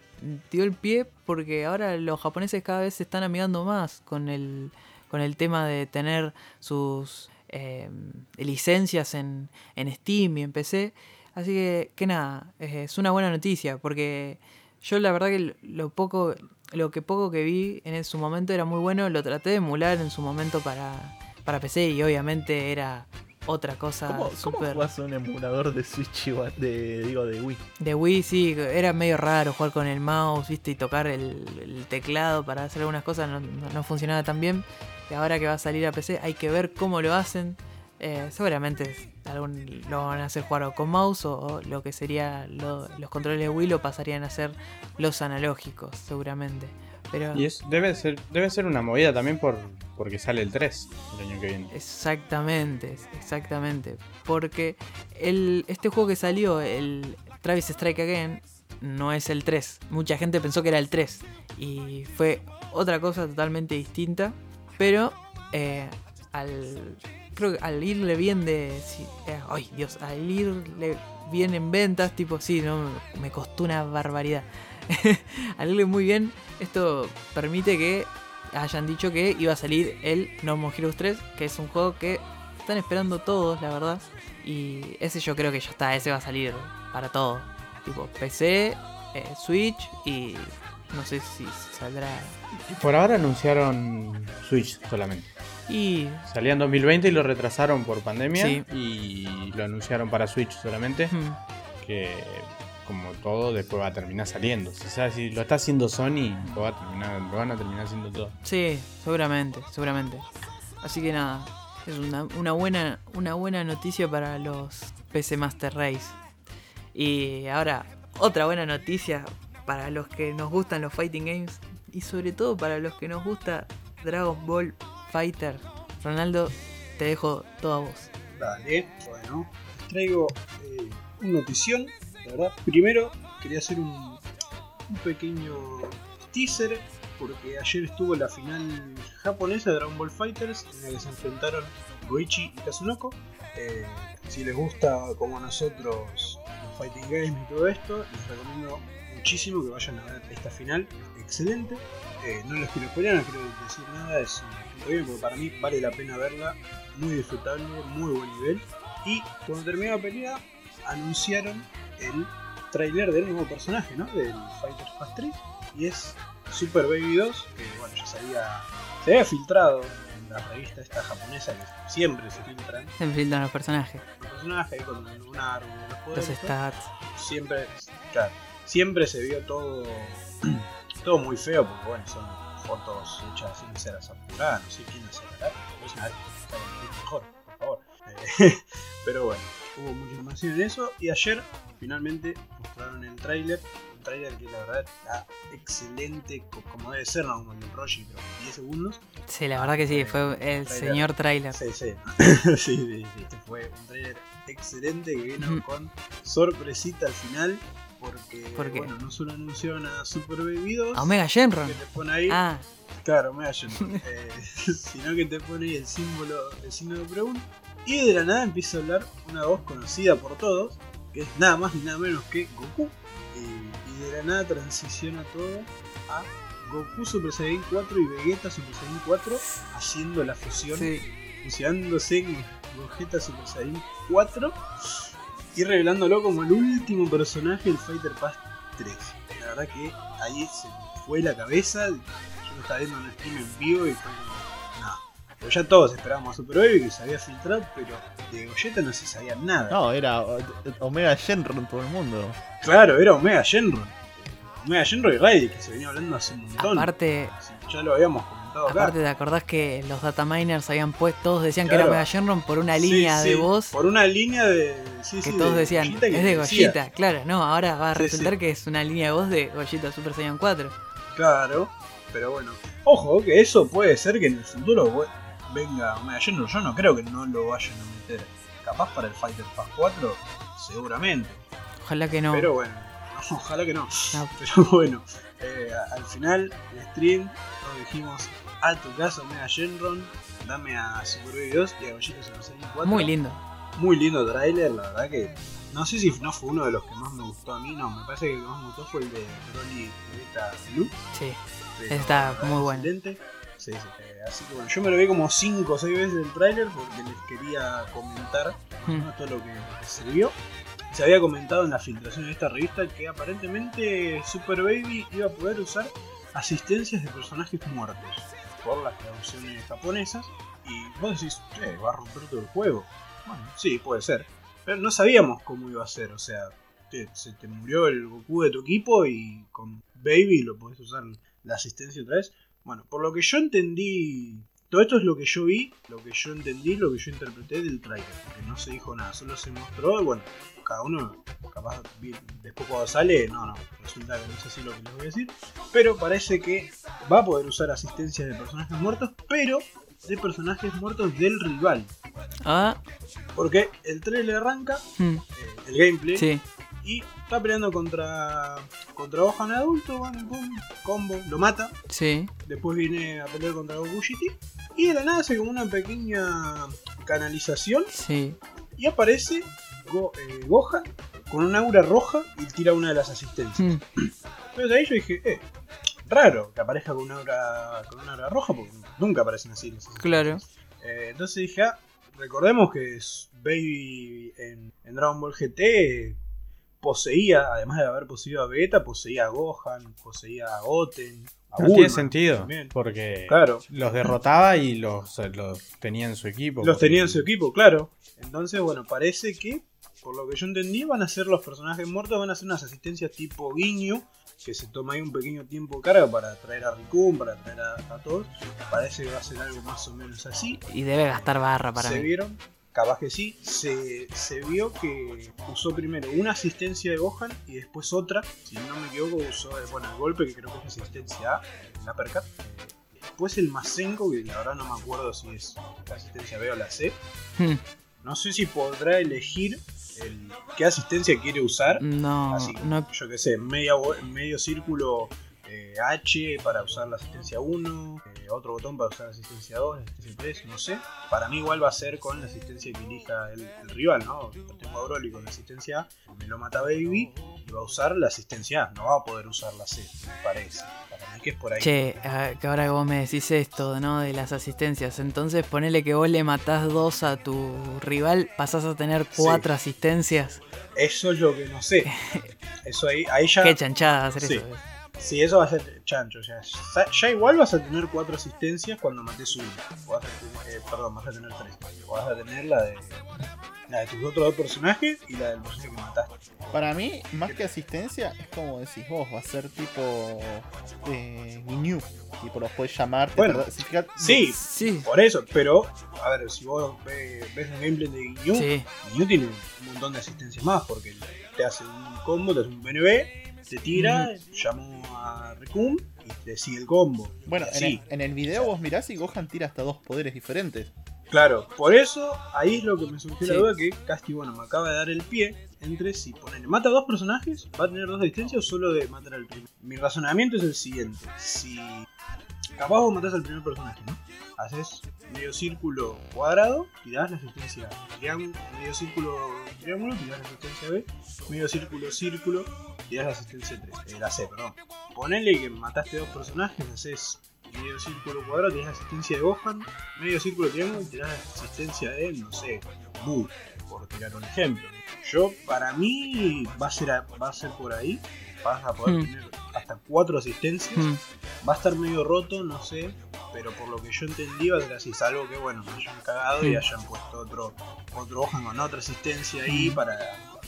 dio el pie porque ahora los japoneses cada vez se están amigando más con el, con el tema de tener sus eh, licencias en, en Steam y en PC. Así que, que nada, es una buena noticia porque yo la verdad que lo poco, lo que poco que vi en su momento era muy bueno, lo traté de emular en su momento para, para PC y obviamente era otra cosa ¿Cómo, a un emulador de Switch igual? De, digo, de Wii? De Wii sí, era medio raro jugar con el mouse, viste, y tocar el, el teclado para hacer algunas cosas no, no- no funcionaba tan bien. Y ahora que va a salir a PC hay que ver cómo lo hacen. Eh, seguramente algún, lo van a hacer jugar con mouse o, o lo que sería lo- los controles de Wii lo pasarían a ser los analógicos, seguramente. Pero Y es, debe ser, debe ser una movida también por porque sale el 3 el año que viene. Exactamente, exactamente. Porque el, este juego que salió, el Travis Strike Again, no es el 3. Mucha gente pensó que era el 3. Y fue otra cosa totalmente distinta. Pero eh, al. Creo que al irle bien de. sí, eh, ay, Dios, al irle bien en ventas, tipo, sí, no, me costó una barbaridad. al irle muy bien, esto permite que hayan dicho que iba a salir el No More Heroes 3, que es un juego que están esperando todos, la verdad. Y ese yo creo que ya está, ese va a salir para todo. Tipo PC, eh, Switch y no sé si saldrá. Por ahora anunciaron Switch solamente. Y Salía en 2020 y lo retrasaron por pandemia Sí. y lo anunciaron para Switch solamente. Que como todo, después va a terminar saliendo. O sea, si lo está haciendo Sony, lo, va a terminar, lo van a terminar haciendo todo. Sí, seguramente, seguramente. Así que nada, es una, una buena, una buena noticia para los PC Master Race. Y ahora, otra buena noticia para los que nos gustan los fighting games y sobre todo para los que nos gusta Dragon Ball Fighter. Ronaldo, te dejo todo a vos. Dale, bueno, traigo eh, una notición, la verdad. Primero, quería hacer un, pequeño teaser, porque ayer estuvo la final japonesa de Dragon Ball Fighters, en la que se enfrentaron Goichi y Kazunoko. Eh, si les gusta, como nosotros, los fighting games y todo esto, les recomiendo muchísimo que vayan a ver esta final. Excelente. Eh, no les quiero spoiler, no quiero decir nada, es un bien, porque para mí vale la pena verla. Muy disfrutable, muy buen nivel. Y cuando terminó la pelea, anunciaron el tráiler del nuevo personaje, ¿no? Del Fighter Fast 3. Y es Super Baby 2, que bueno, ya se había, se había filtrado en la revista esta japonesa que siempre se filtran Se enfrentan los personajes, los personajes con un árbol, los los poderes. todo. stats. siempre, claro, siempre se vio todo, todo muy feo porque bueno, son fotos hechas sin ser apuradas, no sé quién las sacará, pero mejor, por favor. Eh, pero bueno, hubo mucha información en eso y ayer finalmente mostraron el tráiler, un tráiler que la verdad está excelente, co- como debe ser, no como el Roshi, pero en 10 segundos. Sí, la verdad que sí, fue el Trailer. señor trailer. Sí, sí. sí, sí, sí. Este fue un trailer excelente que vino con sorpresita al final. Porque, ¿Por qué? bueno, no solo anunciaron a Super Baby 2, A Omega Shenron. que te pone ahí, Ah, claro, me eh, sino que te pone ahí el símbolo, el signo de pregunta. Y de la nada empieza a hablar una voz conocida por todos, que es nada más ni nada menos que Goku. Y, y de la nada transiciona todo a Goku Super Saiyan 4 y Vegeta Super Saiyan 4 haciendo la fusión sí. fusionándose en Gogeta Super Saiyan 4 y revelándolo como el último personaje del Fighter Pass 3. La verdad que ahí se me fue la cabeza. Yo lo estaba viendo en un stream en vivo y fue como. Nada. Pero ya todos esperábamos a Super Baby que se había filtrado, pero de Gogeta no se sabía nada. No, era Omega Shenron todo el mundo. Claro, era Omega Shenron. Omega Shenron y Raiden, que se venía hablando hace un montón. Aparte, Ya lo habíamos aparte, ¿te acordás que los dataminers habían puesto, todos decían que era Omega Shenron por una línea sí, de voz Por una línea de. Sí, que sí, todos de decían, que es de. Gogeta. Claro, no, ahora va a resultar que es una línea de voz de Gogeta Super Saiyan 4. Claro, pero bueno. Ojo, que eso puede ser que en el futuro venga Omega Shenron. Yo no creo que no lo vayan a meter. Capaz para el Fighter Pass 4, seguramente. Ojalá que no. Pero bueno, ojalá que no. No. Pero bueno, eh, al final del stream todos dijimos, a tu caso Omega Shenron, dame a Super Baby 2 y a Gogeta Super Saiyan 4. Muy lindo. Muy lindo trailer, la verdad que... No sé si no fue uno de los que más me gustó a mí, no, me parece que el que más me gustó fue el de Broly Vegeta Blue. Sí. Pero, Está muy bueno. Excelente. Sí, sí, eh, así que bueno, yo me lo vi como 5 o 6 veces el tráiler porque les quería comentar Mm. ¿no? todo lo que, lo que se vio. Se había comentado en la filtración de esta revista que aparentemente Super Baby iba a poder usar asistencias de personajes muertos por las traducciones japonesas. Y vos decís, "Che, va a romper todo el juego. Bueno, sí, puede ser. Pero no sabíamos cómo iba a ser, o sea, te- se te murió el Goku de tu equipo y con Baby lo podés usar la asistencia otra vez. Bueno, por lo que yo entendí, todo esto es lo que yo vi, lo que yo entendí, lo que yo interpreté del trailer, porque no se dijo nada, solo se mostró, y bueno, cada uno capaz después cuando sale, no, no, resulta que no es así lo que les voy a decir, pero parece que va a poder usar asistencias de personajes muertos, pero de personajes muertos del rival, Ah, porque el trailer arranca, mm, eh, el gameplay, sí. y está peleando contra contra Gohan adulto, bueno, pum, combo, lo mata, Sí. después viene a pelear contra Goku GT y de la nada hace como una pequeña canalización Sí. y aparece Go- eh, Gohan con un aura roja y tira una de las asistencias. Mm, Entonces ahí yo dije, eh, raro que aparezca con una aura, con una aura roja porque nunca aparecen así las asistencias. Claro. Eh, entonces dije, ah, recordemos que es Baby en, en Dragon Ball GT poseía, además de haber poseído a Vegeta, poseía a Gohan, poseía a Goten, a No Bulma tiene sentido, también. porque Claro, los derrotaba y los, los tenía en su equipo. los tenía en su equipo, claro. Entonces, bueno, parece que por lo que yo entendí, van a ser los personajes muertos, van a ser unas asistencias tipo guiño, que se toma ahí un pequeño tiempo de carga para traer a Rikun, para traer a, a todos. Parece que va a ser algo más o menos así. Y debe gastar barra para se mí. vieron, capaz que sí, se, se vio que usó primero una asistencia de Gohan y después otra, si no me equivoco, usó bueno, el golpe que creo que es asistencia A, el uppercut. Después el Masenko, que la verdad no me acuerdo si es la asistencia B o la C. Hmm, No sé si podrá elegir el, qué asistencia quiere usar. No, Así, no. yo qué sé, media, medio círculo eh, H para usar la asistencia 1, eh, otro botón para usar la asistencia 2, la asistencia 3, no sé. Para mí igual va a ser con la asistencia que elija el, el rival, ¿no? Yo tengo a Broly con la asistencia A, me lo mata Baby y va a usar la asistencia A, no va a poder usar la C, me parece. Para mí que es por ahí. Che, que ahora que vos me decís esto, ¿no? De las asistencias. Entonces ponele que vos le matás dos a tu rival, pasás a tener Sí. cuatro asistencias. Eso es lo que no sé. Eso ahí, ahí ya... Qué chanchada hacer Sí. eso. Sí, eso va a ser chancho. Ya, ya, ya igual vas a tener cuatro asistencias cuando mates uno. O vas a tener- eh, perdón, vas a tener tres. O vas a tener la de, la de tus otros dos personajes y la del personaje que mataste. Para mí, más que asistencia, es como decís vos, va a ser tipo eh, Ginyu. Tipo, los puedes llamar. Bueno, Sí, Sí, por eso. Pero, a ver, si vos ve- ves un gameplay de Ginyu, sí. Ginyu tiene un montón de asistencias más. Porque te hace un combo, te hace un BNB, te tira, llamó a Rikun y te sigue el combo. Bueno, en el, en el video vos mirás y Gohan tira hasta dos poderes diferentes. Claro, por eso ahí es lo que me surgió la duda que Casti, bueno, me acaba de dar el pie entre si ponele, mata a dos personajes, va a tener dos asistencias o solo de matar al primero. Mi razonamiento es el siguiente, si capaz vos matás al primer personaje, ¿no? Haces medio círculo cuadrado, tirás la asistencia triángulo, medio círculo triángulo, tirás la asistencia B, medio círculo círculo, tirás la asistencia 3, eh, la C, perdón. Ponele que mataste dos personajes, haces medio círculo cuadrado, tirás la asistencia de Gohan, medio círculo triángulo, tirás la asistencia de, no sé, por tirar un ejemplo. Yo, para mí, va a ser, a- va a ser por ahí, vas a poder Hmm. tener hasta cuatro asistencias. Hmm. Va a estar medio roto, no sé, pero por lo que yo entendí va a ser así, salvo que bueno, me hayan cagado y Mm. hayan puesto otro, otro Gohan con otra asistencia ahí Mm. para,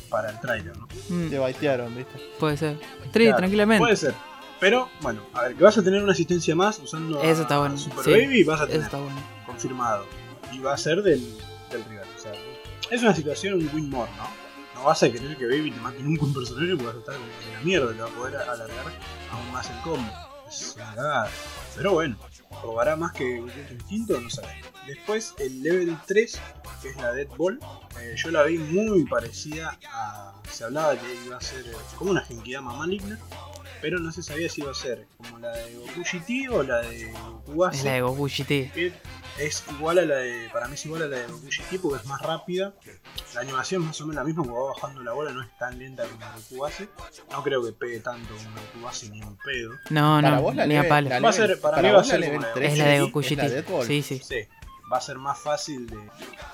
para el trailer, ¿no? Mm, Te baitearon, ¿viste? Puede ser. Claro, tranquilamente. Puede ser. Pero, bueno, a ver, que vas a tener una asistencia más usando Eso está bueno, Super sí. Baby, vas a Eso tener está bueno. confirmado. Y va a ser del, del rival. Es una situación, un win more, ¿no? No vas a querer que Baby te mate nunca un personaje porque vas a estar en la mierda, te va a poder alargar aún más el combo. Es una. Pero bueno, probará más que un instinto, no sabemos. Después el level 3, que es la Dead Ball, eh, yo la vi muy parecida a. Se hablaba que iba a ser eh, como una Genkidama maligna, pero no se sabía si iba a ser como la de Goku GT o la de Goku Base Es la de Goku GT. que es igual a la de. Para mí es igual a la de Goku GT porque es más rápida. La animación es más o menos la misma, cuando va bajando la bola no es tan lenta como la Goku base. No creo que pegue tanto como la Goku base ni un pedo. No, Para no, vos la ni a level- palo. la Va a ser- para mí va a la ser level como la- 3 Es la de sí, Goku es la. Deadball. Sí, sí. Sí, va a ser más fácil de,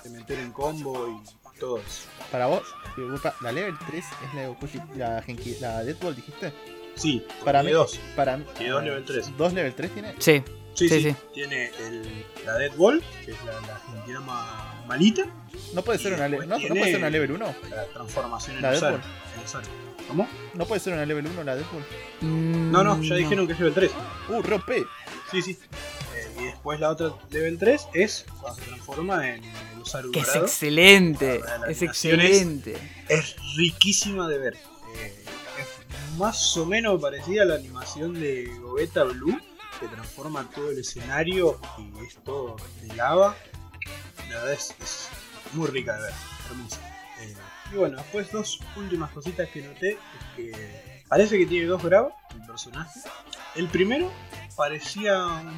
de meter en combo y todo eso. Para vos, disculpa, la level 3 es la de Goku, Shi- la, Genki, la Deadball, dijiste. Sí, Para mí- dos. Para Tiene dos level 3. ¿Dos level 3 tiene? Sí, Sí, Sí, sí, sí. Tiene el, la Dead Ball, que es la, la Genkidama malita, No puede ser una, le- no, no puede ser una level 1. la transformación en La Dead. Ball. ¿Cómo? No puede ser una level 1 la Deadpool. Mm, No, no, ya dijeron que es level 3. Uh, rompe. Sí, sí. Eh, y después la otra level 3 es cuando se transforma en el Osaru Que es dorado. excelente. Es excelente. Es riquísima de ver. Eh, es más o menos parecida a la animación de Gogeta Blue, que transforma todo el escenario y es todo de lava. La verdad es, es muy rica de ver, hermosa. Eh, y bueno, después dos últimas cositas que noté es que parece que tiene dos grabs el personaje. El primero parecía un...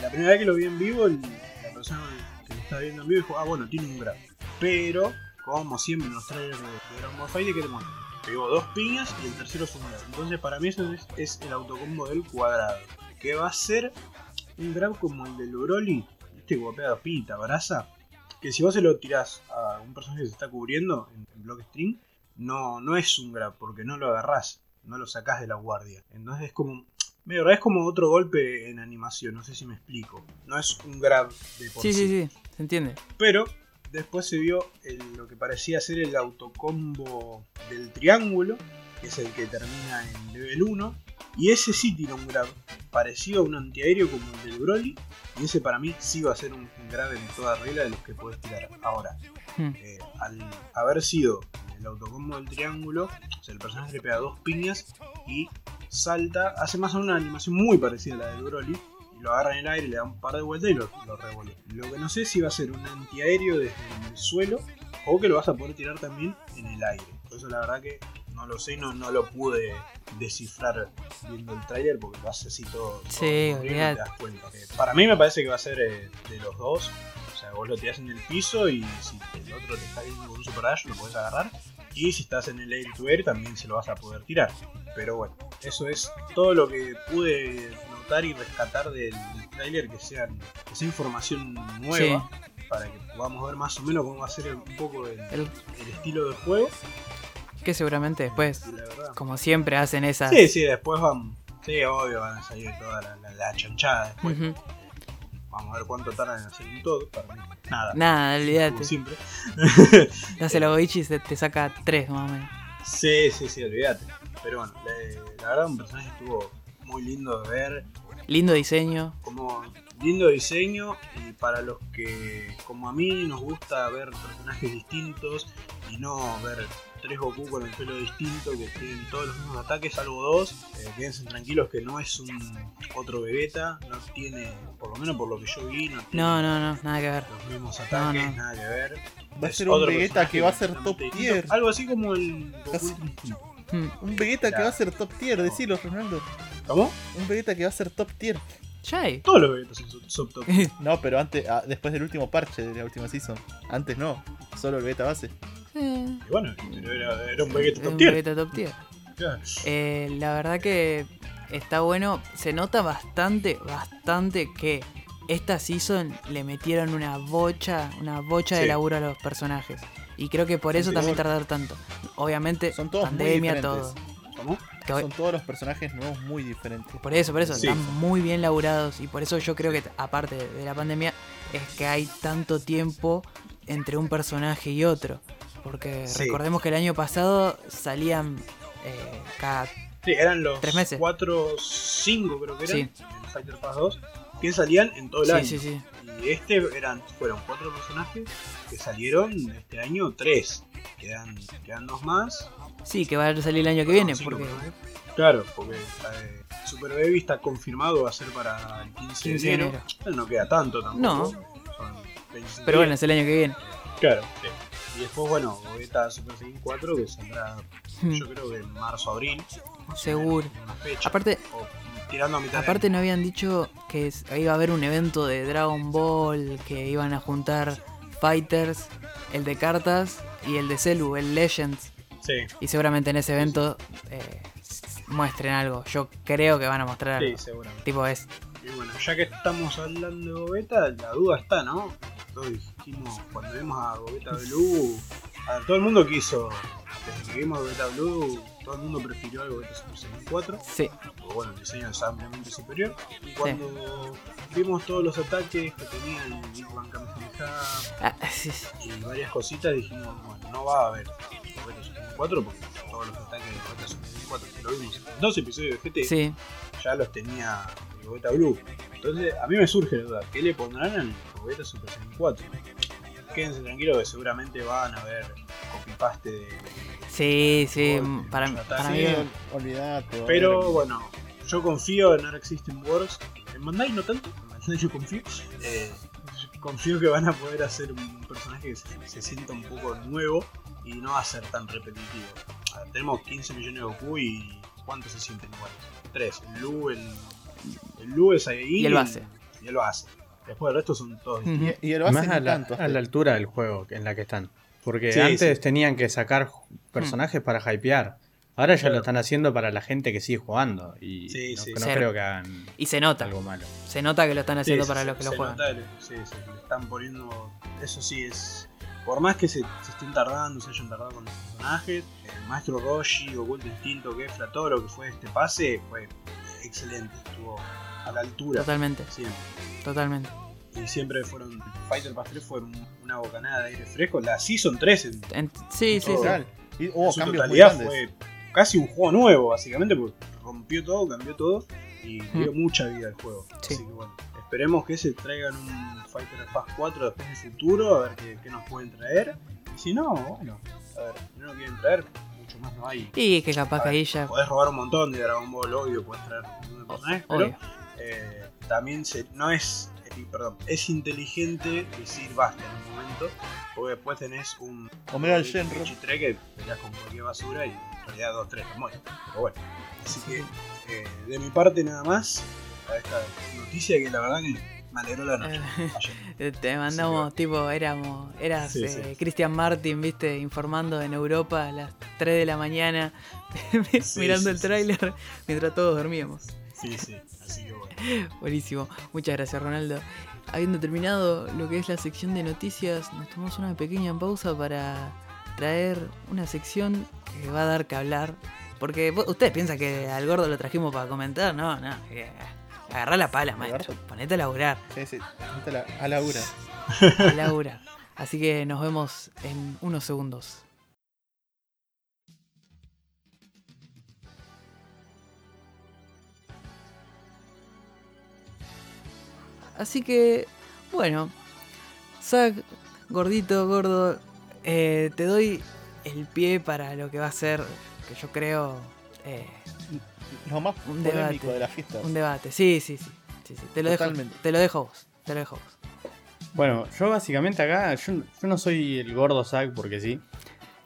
La, primera vez que lo vi en vivo, la persona que lo estaba viendo en vivo dijo, ah bueno, tiene un grab. Pero, como siempre en los trailers de, de Dragon Ball Fighter, que te muestran? Pegó dos piñas y el tercero es un grab. Entonces para mí eso es, es el autocombo del cuadrado. Que va a ser un grab como el del Broly. Este guapea dos pita, brasa. Que si vos se lo tirás a un personaje que se está cubriendo en, en block string, no, no es un grab, porque no lo agarrás, no lo sacás de la guardia. Entonces es como. Medio raro, es como otro golpe en animación, no sé si me explico. No es un grab de por Sí, sí, sí. Se entiende. pero después se vio el- lo que parecía ser el autocombo del triángulo, que es el que termina en level 1. Y ese sí tira un grab, parecido a un antiaéreo como el del Broly. Y ese para mí sí va a ser un, grab en toda regla de los que puedes tirar. Ahora, Hmm. eh, al haber sido el autocombo del triángulo, o sea, el personaje le pega dos piñas y salta, hace más o menos una animación muy parecida a la del Broly. Y lo agarra en el aire, le da un par de vueltas y lo, lo. Lo que no sé si va a ser un antiaéreo desde el suelo o que lo vas a poder tirar también en el aire. Por eso la verdad que no lo sé, no, no lo pude descifrar viendo el tráiler porque lo hace así todo. todo Sí, olvidate. te das cuenta. Eh, para mí me parece que va a ser eh, de los dos. O sea, vos lo tirás en el piso y si el otro te está viendo con un super dash lo podés agarrar. Y si estás en el air to air también se lo vas a poder tirar. Pero bueno, eso es todo lo que pude notar y rescatar del trailer que, sean, que sea información nueva. Para que podamos ver más o menos cómo va a ser un poco el, El, el estilo de juego. Que seguramente después, como siempre, hacen esas. Sí, sí, después van. Sí, obvio, van a salir toda la, la, la chanchada después. Vamos a ver cuánto tardan en hacer un todo. Para mí, nada. Nada, como olvídate. siempre. La Goichi y se te saca tres más o menos. Sí, sí, sí, olvídate. Pero bueno, la, la verdad, un personaje estuvo muy lindo de ver. Lindo diseño. Como lindo diseño y para los que, como a mí, nos gusta ver personajes distintos y no ver tres Goku con el pelo distinto que tienen todos los mismos ataques, salvo dos. Eh, quédense tranquilos que no es un otro Vegeta, no tiene, por lo menos por lo que yo vi, no tiene No, no, no, nada que ver. los mismos ataques, No, no. nada que ver. Va a Es ser un otro Vegeta personaje que va a ser completamente top distinto. tier. Algo así como el. Hmm. Un Vegeta que va a ser top tier, decilo, Ronaldo. ¿Cómo? Un Vegeta que va a ser top tier. Ya hay. Todos los Vegetas son sub- sub top. No, pero antes, ah, después del último parche de la última season. Antes no, solo el Vegeta base. Eh, Y bueno, era, era un Vegeta top un tier. Vegeta top tier. Claro. Eh, la verdad que está bueno. Se nota bastante, bastante que esta season le metieron una bocha, una bocha de laburo a los personajes. Y creo que por eso Sí, también seguro. tardar tanto. Obviamente, Son todos muy pandemia, todo. diferentes. ¿Cómo? Que hoy- Son todos los personajes nuevos muy diferentes. por eso, por eso, Sí. están muy bien laburados. Y por eso yo creo que, aparte de la pandemia, es que hay tanto tiempo entre un personaje y otro. Porque Sí. recordemos que el año pasado salían eh, cada Sí, eran los Tres meses. 4, 5 creo que eran. Sí. En Fighter Pass 2. Que salían en todo el Sí, año. sí, sí. Y este eran, fueron 4 personajes que salieron este año 3. Quedan, quedan dos más. Sí, que va a salir el año que viene, Cinco porque. Claro, porque eh, Super Baby está confirmado va a ser para el 15, 15 de enero. no queda tanto tampoco. No. Son 25 pero bueno, es el año que viene. Claro, sí. Y después, bueno, Vegeta Super Saiyan 4 que saldrá, Hmm, yo creo que en marzo, abril. Seguro. fecha. Aparte, tirando a mitad de aparte no habían dicho que iba a haber un evento de Dragon Ball, que iban a juntar Fighters, el de cartas y el de Celu, el Legends. Sí, Y seguramente en ese evento eh, muestren algo. Yo creo que van a mostrar sí, algo. seguramente. Tipo es. Y bueno, ya que estamos hablando de Gogeta, la duda está, ¿no? Todos dijimos, cuando vimos a Gogeta Blue, a ver, todo el mundo quiso, desde que vimos a Gogeta Blue, todo el mundo prefirió al Gogeta Super Saiyan 4, Sí, porque bueno, el diseño es ampliamente superior. Y cuando vimos todos los ataques que tenía el Big Bang Ah, sí, y varias cositas, dijimos, bueno, no va a haber Gogeta Super Saiyan 4 porque todos los ataques de Gogeta Super Saiyan 4 que lo vimos en dos episodios de GT Sí, ya los tenía Gogeta Blue. Entonces, a mí me surge la duda, ¿qué le pondrán al Gogeta Super Saiyan 4? Quédense tranquilos que seguramente van a ver copy-paste de... sí, sí. Para, mí. Olvidate. Pero bueno, yo confío en Arc System Works. En Bandai no tanto, en Bandai yo confío. Eh, confío que van a poder hacer un personaje que se, se sienta un poco nuevo y no va a ser tan repetitivo. Ver, tenemos 15 millones de Goku y ¿cuántos se sienten iguales? Tres, el Lu, el, el Lu, el Saiyajin Y el base. Y el base. Después el resto son todos Ujú. distintos. Y, y el base Más a la, tanto, a la altura del juego en la que están. Porque Sí, antes sí. tenían que sacar personajes para hypear. Ahora ya Claro. lo están haciendo para la gente que sigue jugando. Y Sí, no, sí. no Cero. creo que hagan Y se nota. algo malo. Se nota que lo están haciendo Sí, para los que lo se juegan. nota el- sí, sí, le están poniendo. Eso sí es. Por más que se, se estén tardando, se hayan tardado con los personajes, el maestro Roshi, Oculto Instinto, Kefla, todo lo que fue este pase fue excelente. Estuvo a la altura. Totalmente, Siempre. totalmente. Y siempre fueron. Fighter Pass 3 fue un una bocanada de aire fresco. La Season 3 en, En- sí, sí, sí. En su cambios muy totalidad grandes. fue casi un juego nuevo, básicamente, porque rompió todo, cambió todo y Mm. dio mucha vida al juego. Sí. Así que bueno, esperemos que se traigan un Fighter Fast 4 después en el futuro, a ver qué, qué nos pueden traer. Y si no, bueno, a ver, si no lo quieren traer, mucho más no hay. Y que capaz que ahí ya. Podés robar un montón de Dragon Ball, obvio, podés traer un montón de personajes, pero eh, también se, no es, eh, perdón, es inteligente decir basta en un momento, porque después tenés un Omega el un Shenron. G3 que peleas con cualquier basura y en realidad 2-3 te mueres. Pero bueno, así que eh, de mi parte nada más a esta noticia que la verdad que me alegró la noche. ayer. Eh, Te mandamos, tipo, éramos, eras Sí, eh, sí. Christian Martin, viste, informando en Europa a las 3 de la mañana, mirando el tráiler mientras todos dormíamos. Sí, sí, así que bueno. Buenísimo, muchas gracias Ronaldo. Habiendo terminado lo que es la sección de noticias, nos tomamos una pequeña pausa para traer una sección que va a dar que hablar. Porque ustedes piensan que al gordo lo trajimos para comentar, no, no. eh, Agarrá la pala, maestro. Ponete a laburar. Sí, sí. ponte la- A Laura. A laburar. Así que nos vemos en unos segundos. Así que, bueno, Zack, gordito, gordo, eh, te doy el pie para lo que va a ser, que yo creo, eh, Lo más Un polémico debate. de la fiesta. un debate. Sí, sí, sí. sí, sí. Te, lo dejo, Totalmente. te lo dejo a vos. Te lo dejo a vos. Bueno, yo básicamente acá, yo, yo no soy el gordo Zack porque sí.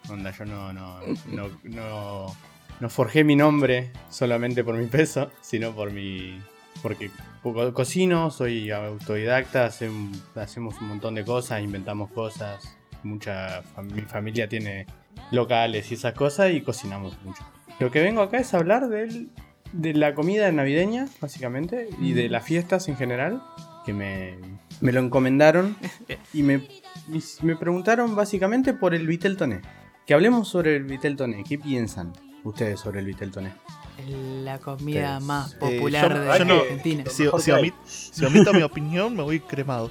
Onda, yo no, no, no, no, no forjé mi nombre solamente por mi peso, sino por mi. Porque co- cocino, soy autodidacta, hacem- hacemos un montón de cosas, inventamos cosas. Mucha fam- mi familia tiene locales y esas cosas y cocinamos mucho. Lo que vengo acá es hablar del, de la comida navideña, básicamente, y de las fiestas en general, que me, me lo encomendaron y me, y me preguntaron básicamente por el Vitel Toné. Que hablemos sobre el Vitel Toné. ¿Qué piensan ustedes sobre el Vitel Toné? La comida Ustedes. más Eh, popular yo- de yo no- Argentina. Si, omit- omito mi opinión, me voy cremado.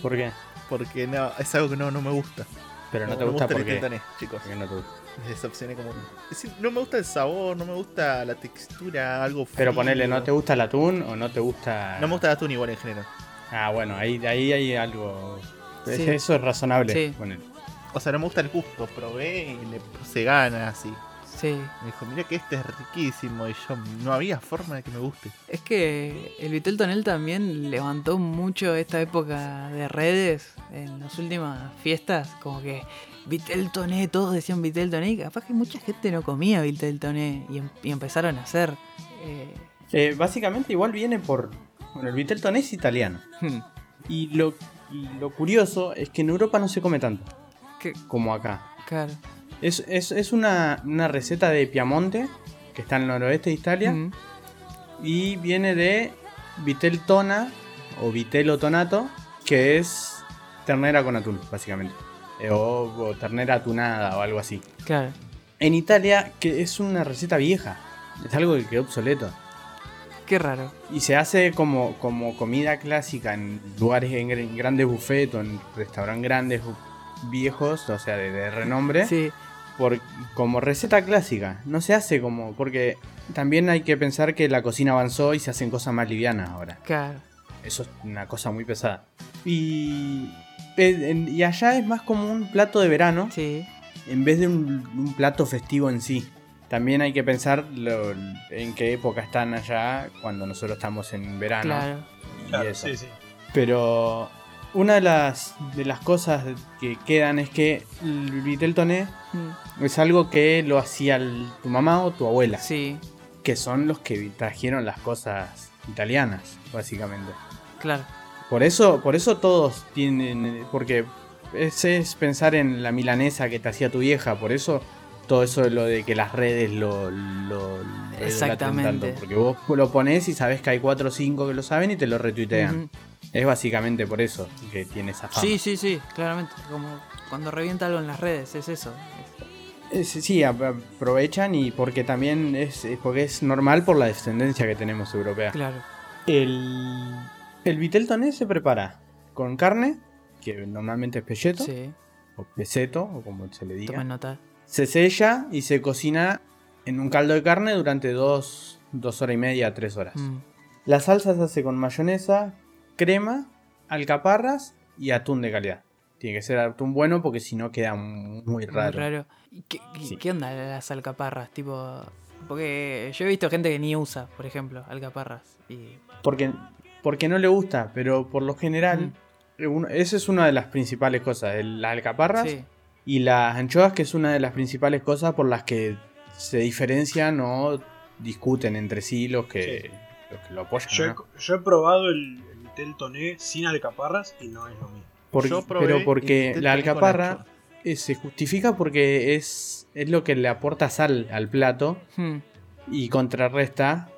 ¿Por qué? Porque no, es algo que no, no me gusta. Pero no, te gusta el porque... Vitel Toné, chicos. porque no te gusta. Decepcioné como. es decir, no me gusta el sabor, no me gusta la textura, algo Pero frío. ponele, ¿no te gusta el atún o no te gusta...? No me gusta el atún igual en general. Ah, bueno, ahí, ahí hay algo... Sí. Eso es razonable. Sí. ponele. O sea, no me gusta el gusto, probé y le puse ganas así. Sí. Me dijo, mira que este es riquísimo. Y yo, no había forma de que me guste. Es que el Vitel Tonel también levantó mucho esta época de redes en las últimas fiestas. Como que Vitel Toné, todos decían Vitel Toné. y Capaz que mucha gente no comía Vitel Toné y, em- y empezaron a hacer. eh, Eh, básicamente igual viene por... Bueno, el Vitel Toné es italiano. hmm, Y lo, y lo curioso es que en Europa no se come tanto como acá. claro. Es, es, es una, una receta de Piamonte, que está en el noroeste de Italia, Mm, y viene de vitel tona o vitelo tonato, que es ternera con atún, básicamente. Eh, o, o ternera atunada o algo así. claro. En Italia, que es una receta vieja, es algo que quedó obsoleto. Qué raro. Y se hace como, como comida clásica en lugares, en, gr- en grandes buffets o en restaurantes grandes viejos, o sea, de, de renombre. Sí, por, como receta clásica. No se hace como. Porque también hay que pensar que la cocina avanzó y se hacen cosas más livianas ahora. claro. Eso es una cosa muy pesada. Y. Y allá es más como un plato de verano Sí, en vez de un, un plato festivo en sí. También hay que pensar lo- en qué época están allá cuando nosotros estamos en verano. claro. y Claro, eso. sí, sí. Pero una de las, de las cosas que quedan es que el vitel toné Mm, es algo que lo hacía el- tu mamá o tu abuela, Sí, que son los que trajeron las cosas italianas, básicamente. claro. Por eso, por eso todos tienen, porque ese es pensar en la milanesa que te hacía tu vieja, por eso todo eso de lo de que las redes lo, lo, Exactamente. tanto, porque vos lo pones y sabes que hay 4 o 5 que lo saben y te lo retuitean. Es básicamente por eso que tiene esa fama. Sí, sí, sí, claramente. Como cuando revienta algo en las redes, es eso. Es- sí, aprovechan y porque también es porque es normal por la descendencia que tenemos europea. Claro. El, el vitel toné se prepara con carne, que normalmente es pelleto, Sí, o peseto, o como se le diga. nota. Se sella y se cocina en un caldo de carne durante dos, dos horas y media, tres horas. Mm. La salsa se hace con mayonesa, crema, alcaparras y atún de calidad. Tiene que ser atún bueno porque si no queda muy Muy raro. raro. ¿Y ¿Qué, qué- Sí. qué onda las alcaparras? Tipo. Porque yo he visto gente que ni usa, por ejemplo, alcaparras. Y. Porque, porque no le gusta, pero por lo general, uno- esa es una de las principales cosas. el- Las alcaparras Sí. y las anchoas, que es una de las principales cosas por las que se diferencian o discuten entre sí los que, los, que lo apoyan. Yo he, ¿no? yo he probado el, el vitel toné sin alcaparras y no es lo mismo. Porque- Yo probé pero porque la alcaparra eh, se justifica porque es, es lo que le aporta sal al plato Hmm. y contrarresta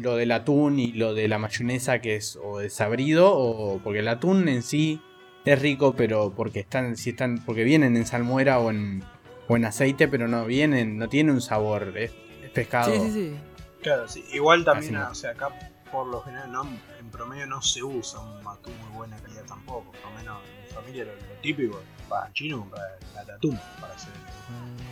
lo del atún y lo de la mayonesa que es o desabrido o porque el atún en sí es rico pero porque están si están porque vienen en salmuera o en o en aceite pero no vienen no tiene un sabor es, es pescado Sí, sí, sí. Claro, sí. Igual también, Así o sea, acá por lo general no, en promedio no se usa un atún muy buena calidad tampoco. Por lo menos en mi familia lo, lo típico, al chino comprar el atún para hacer.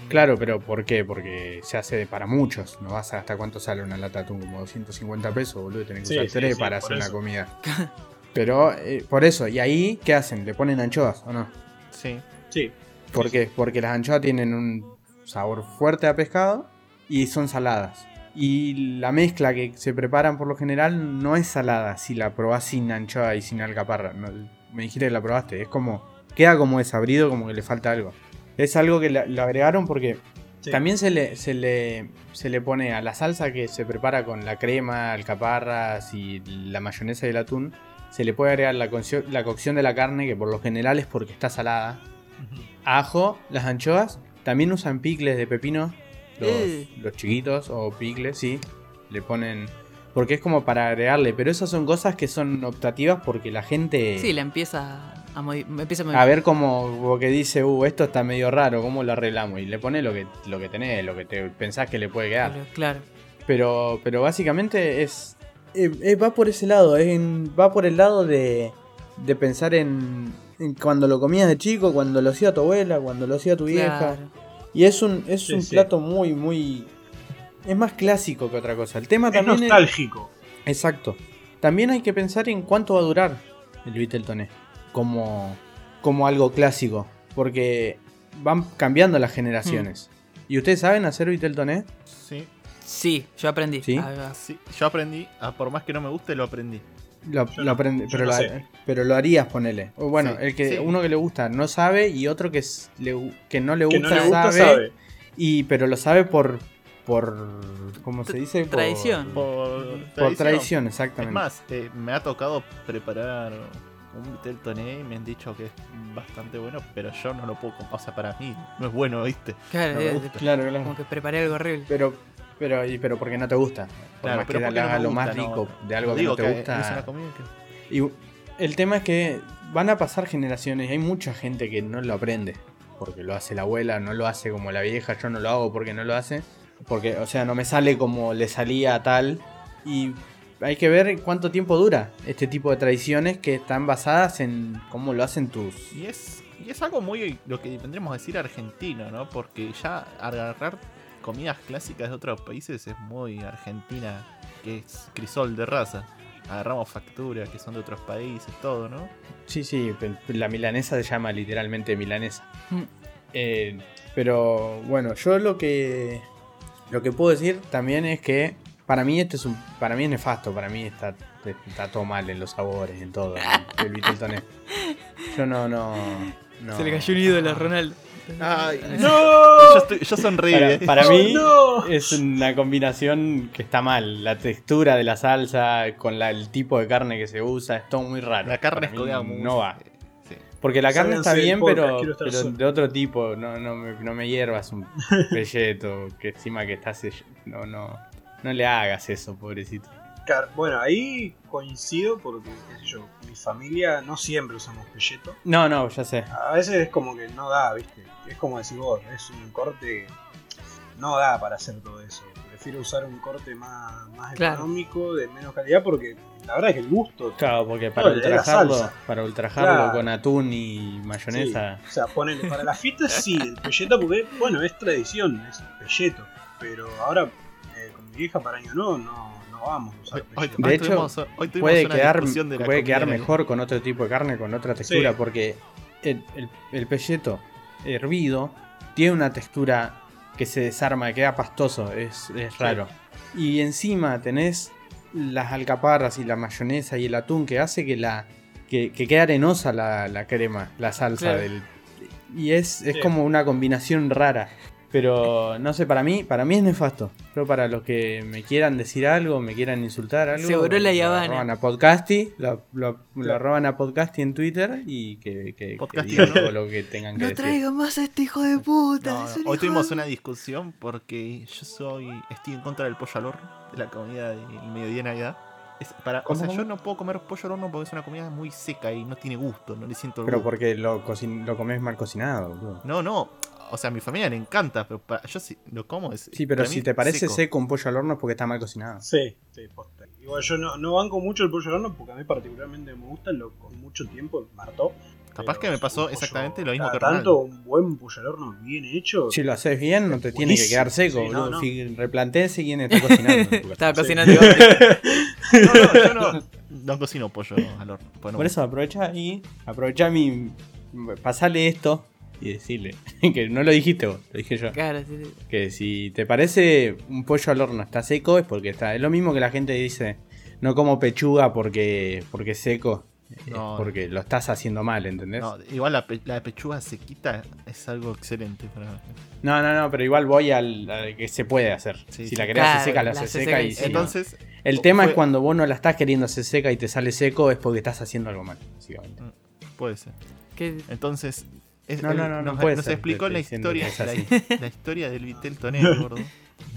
claro pero ¿por qué? porque se hace para muchos no vas a hasta cuánto sale una lata de atún como 250 pesos boludo tenés que Sí, usar sí, tres sí, para hacer una eso. comida pero eh, por eso y ahí ¿qué hacen? ¿le ponen anchoas o no? Sí. Sí, ¿Por qué? Porque las anchoas tienen un sabor fuerte a pescado y son saladas. Y la mezcla que se preparan por lo general no es salada si la probás sin anchoa y sin alcaparra. No, me dijiste que la probaste. Es como. Queda como desabrido, como que le falta algo. Es algo que lo agregaron porque sí. también se le, se, le, se le pone a la salsa que se prepara con la crema, alcaparras y la mayonesa y el atún. Se le puede agregar la, cocción- la cocción de la carne, que por lo general es porque está salada ajo, las anchoas. También usan picles de pepino, los, Eh. los chiquitos, o picles, sí. Le ponen. Porque es como para agregarle, pero esas son cosas que son optativas porque la gente. Sí, la empieza a, modi- empieza a A modificar. ver cómo porque dice, uh, esto está medio raro, ¿cómo lo arreglamos? Y le pone lo que, lo que tenés, lo que te pensás que le puede quedar. Claro, claro. Pero, pero básicamente es. eh, eh, va por ese lado, es en- va por el lado de, de pensar en, en cuando lo comías de chico, cuando lo hacía tu abuela, cuando lo hacía tu vieja. Claro. Y es un, es Sí, un sí. plato muy, muy. Es más clásico que otra cosa. El tema Es también es. nostálgico. Exacto. También hay que pensar en cuánto va a durar el Vitel Toné. Como, como algo clásico. Porque van cambiando las generaciones. Hmm. ¿Y ustedes saben hacer Vitel Toné? Sí. Sí, yo aprendí. ¿Sí? Yo aprendí, ah, por más que no me guste, lo aprendí. Lo, no, yo pero, no lo, sé. pero lo harías, ponele. O bueno, Sí, el que sí. uno que le gusta no sabe y otro que, es- le que no le Que gusta, no le gusta, sabe, sabe. Y, pero lo sabe por. por ¿Cómo se dice? Por- Tradición. Por, Por tradición, Es exactamente. más, eh, me ha tocado preparar un toné y me han dicho que es bastante bueno, pero yo no lo puedo. O sea, para mí no es bueno, ¿viste? Claro, No eh, gusta. Claro, claro. como que preparé algo horrible. Pero, pero, y, pero porque no te gusta. Por Claro, más pero que porque no haga me lo más gusta, no, rico de algo que no te que gusta. Es una comida que... Y el tema es que van a pasar generaciones y hay mucha gente que no lo aprende. Porque lo hace la abuela, no lo hace como la vieja, yo no lo hago porque no lo hace. Porque, o sea, no me sale como le salía a tal. Y hay que ver cuánto tiempo dura este tipo de tradiciones que están basadas en cómo lo hacen tus... Y es, y es algo muy, lo que tendríamos que decir argentino, ¿no? Porque ya agarrar comidas clásicas de otros países es muy argentina, que es crisol de raza. Agarramos facturas que son de otros países, todo, ¿no? Sí, sí, la milanesa se llama literalmente milanesa. Mm. Eh, pero bueno, yo lo que lo que puedo decir también es que para mí este es un para mí es nefasto, para mí está, está todo mal en los sabores, en todo, el, el Vitel Toné. Yo no no, no. Se le cayó un ídolo a Ronaldo. Ay, ¡No! Yo, estoy, yo sonreí. Para, para ¡Oh, mí no! es una combinación que está mal. La textura de la salsa con la- el tipo de carne que se usa es todo muy raro. La carne es. No va. Sí. Porque la carne está bien, podcast, pero, de otro tipo. No, no, me, no me hiervas un pelleto que encima que estás. No, no. No le hagas eso, pobrecito. Car- Bueno, ahí coincido porque, qué sé yo, mi familia no siempre usamos pelleto. No, no, ya sé. A veces es como que no da, ¿viste? Es como decir vos, es un corte. No da para hacer todo eso. prefiero usar un corte más, más Claro. económico, de menos calidad, porque la verdad es que el gusto. Claro, porque para Claro, ultrajarlo, para ultrajarlo Claro. con atún y mayonesa. Sí, o sea, ponele, para las fiestas sí, el pelleto, porque, bueno, es tradición, es pelleto. Pero ahora, vieja para año nuevo, no, no vamos a usar Hoy, hoy- pelleto. De hecho, tuvimos, hoy tuvimos puede una quedar, discusión de la puede quedar mejor con otro tipo de carne, con otra textura, Sí. porque el, el, el pelleto hervido tiene una textura que se desarma, queda pastoso, es, es raro. Y encima tenés las alcaparras y la mayonesa y el atún que hace que la que, que quede arenosa la, la crema, la salsa Claro. del y es, es Sí. como una combinación rara. Pero no sé, para mí, para mí es nefasto. Pero para los que me quieran decir algo, me quieran insultar algo, Seguro la lo Habana. arroban a Podcasty, lo, lo, arroban a Podcasty en Twitter y que, que, digan ¿no? todo lo que tengan que No decir. traigan más a este hijo de puta. No, no, es un Hoy hijo tuvimos de- una discusión porque yo soy estoy en contra del pollo al horno, de la comida del mediodía de Navidad. Es para, o ¿Cómo, sea, cómo? yo no puedo comer pollo al horno porque es una comida muy seca y no tiene gusto, no le siento el Pero gusto. porque lo, cocin- lo comes mal cocinado, boludo. No, no, o sea, a mi familia le encanta, pero para, yo sí lo como es Sí, pero si te parece seco. seco un pollo al horno es porque está mal cocinado. Sí, sí, posta. Igual yo no, no banco mucho el pollo al horno porque a mí particularmente me gusta, lo con mucho tiempo martó. Capaz Pero que me pasó exactamente lo mismo que Ronaldo. tanto un buen pollo al horno bien hecho. Si lo haces bien, no te tiene que quedar seco, Sí, no, no. Si replanteese quién está cocinando. Estaba cocinando. No, no, yo no, no cocino pollo al horno. pues Por me eso aprovecha y aprovecha mi. Pasale esto y decirle que no lo dijiste vos, lo dije yo. Claro, sí, sí. Que si te parece un pollo al horno está seco es porque está. Es lo mismo que la gente dice, no como pechuga porque, porque es seco. es No. porque lo estás haciendo mal, ¿entendés? No, igual la, pe- la pechuga sequita es algo excelente para No, no, no, pero igual voy al, al que se puede hacer. Sí, si sí. la querés Claro, hacer seca, la la haces seca seca y no. Entonces, El tema fue- es cuando vos no la estás queriendo hacer seca y te sale seco es porque estás haciendo algo mal, básicamente. puede ser. ¿Qué? Entonces, es- No, no, no, no nos, puede nos ser, explicó la historia, la, la historia del Vitel Tonelli, gordo.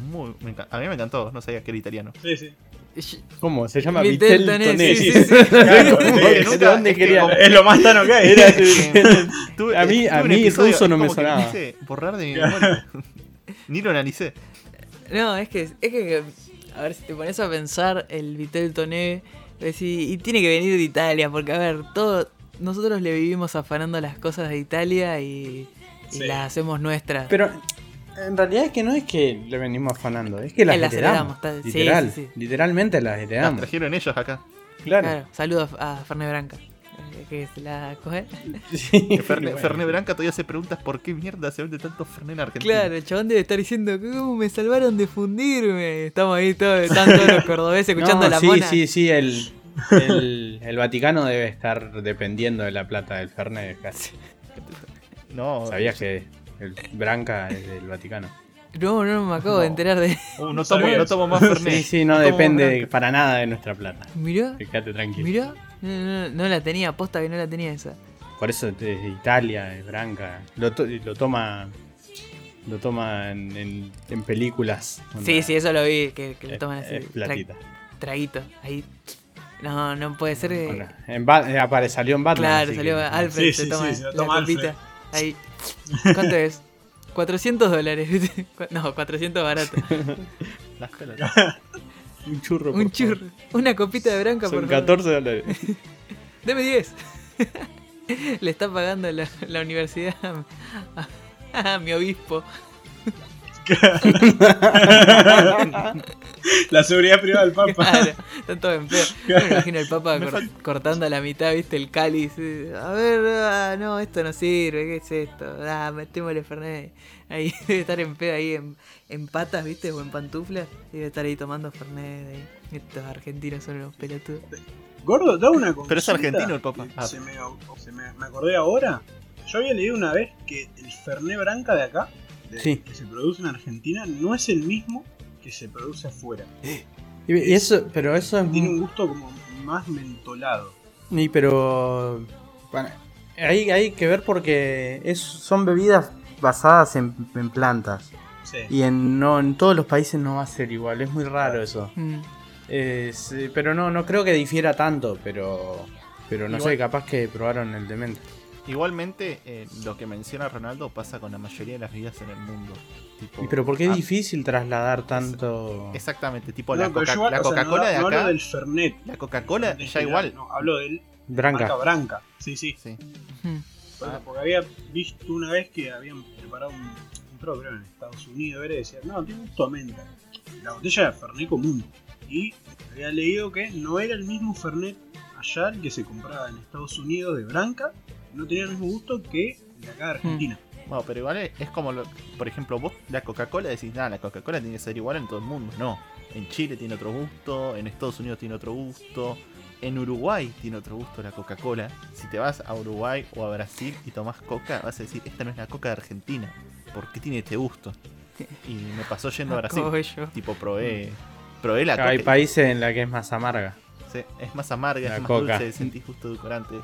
Muy, me a mí me encantó, no sabía que era italiano. Sí, sí. ¿Cómo? Se llama Vitel Tonelli, Tonelli. sí, sí, sí. Claro, Porque sí, nunca- ¿De dónde es que quería? Es lo más tano que hay. Era- Tuve- A mí- a mí episodio, ruso no me sonaba. quise borrar de mi memoria. Ni lo analicé. No, es que, es que, a ver, si te pones a pensar el Vitel Toné, decís, y tiene que venir de Italia, porque a ver, todo, nosotros le vivimos afanando las cosas de Italia y, y Sí. las hacemos nuestras. Pero en realidad es que no es que le venimos afanando, es que las, las heredamos. heredamos, está- sí, Literal, sí, sí. literalmente las Las heredamos. trajeron ellos acá. Claro. Claro, saludos a Ferné Branca, eh, que se la coge. Sí, Ferne, bueno. Ferné Branca todavía se pregunta por qué mierda se vende tanto Fernet en Argentina. Claro, el chabón debe estar diciendo, ¿cómo me salvaron de fundirme? Estamos ahí todos, están todos los cordobeses escuchando No, la sí, mona. sí, sí, el, el, el Vaticano debe estar dependiendo de la plata del Fernet casi. No, ¿Sabías que el Branca es del Vaticano? No, no, me acabo de enterar de... Uh, no, tomo, no tomo más Fernet. Sí, sí, no depende para nada de nuestra plata. Mirá, Quédate tranquilo. mirá. No, no, no la tenía, posta que no la tenía esa. Por eso es de Italia, es Branca. Lo, to- lo toma lo toma en, en- en películas. Sí, sí, eso lo vi, que, que lo toman así. es platita. tra- traguito, ahí. No, no puede ser que... Bueno, en Ba- eh, apare- salió en Batman. claro, salió que- Alfred, Sí, se sí, toma sí, se lo la toma Alfred. copita. Ahí. ¿Cuánto es? 400 dólares. No, 400 barato. Las pelotas. Un churro. Un por favor. churro. Una copita de branca, Son por favor. 14 dólares. Deme 10. Le está pagando la, la universidad a, a mi obispo. La seguridad privada del Papa. Claro, están todos en pedo. Yo me imagino el papa cor- cortando a la mitad, viste, el cáliz. A ver, ah, no, esto no sirve, ¿qué es esto? Ah, metémosle Fernet. Ahí debe estar en pedo, ahí en, en patas, viste, o en pantuflas. Y debe estar ahí tomando Fernet. ahí. Estos argentinos son unos pelotudos. Gordo, da una consulta. Pero es argentino el Papa. Ah. Se, me, se me, me acordé ahora. Yo había leído una vez que el Fernet Branca de acá, de- Sí. que se produce en Argentina, no es el mismo que se produce afuera. Y, y eso, pero eso es. Tiene un gusto como más mentolado. Y pero. Bueno, hay, hay que ver porque es, son bebidas basadas en, en plantas. Sí. Y en, no, en todos los países no va a ser igual. Es muy raro eso. Mm. Es, eh, pero no, no creo que difiera tanto. Pero. Pero no Igual- sé, capaz que probaron el demente. Igualmente, eh, lo que menciona Ronaldo pasa con la mayoría de las bebidas en el mundo. Tipo, Y Pero ¿por qué es ah, difícil trasladar tanto? Exactamente, tipo No, la, pero Coca- Coca-Cola no, de no hablo acá. del Fernet. La Coca-Cola ya general, igual. No, hablo del Branca. marca Branca. Sí, sí. Hmm. Ah. Porque había visto una vez que habían preparado un, un en Estados Unidos, era y decía, no, tiene gusto a menta. La botella era Fernet común. Y había leído que no era el mismo Fernet allá el que se compraba en Estados Unidos de Branca, no tenía el mismo gusto que de acá de Argentina. Bueno, pero igual es, es como, lo- por ejemplo, vos la Coca-Cola decís, nada, la Coca-Cola tiene que ser igual en todo el mundo. No, en Chile tiene otro gusto, en Estados Unidos tiene otro gusto, en Uruguay tiene otro gusto la Coca-Cola. Si te vas a Uruguay o a Brasil y tomás Coca, vas a decir, esta no es la Coca de Argentina. ¿Por qué tiene este gusto? Y me pasó yendo a Brasil. Cogollo. Tipo, probé, probé la Coca. Hay países en la que es más amarga. Sí, es más amarga, La es más Coca. dulce, sentís justo edulcorante.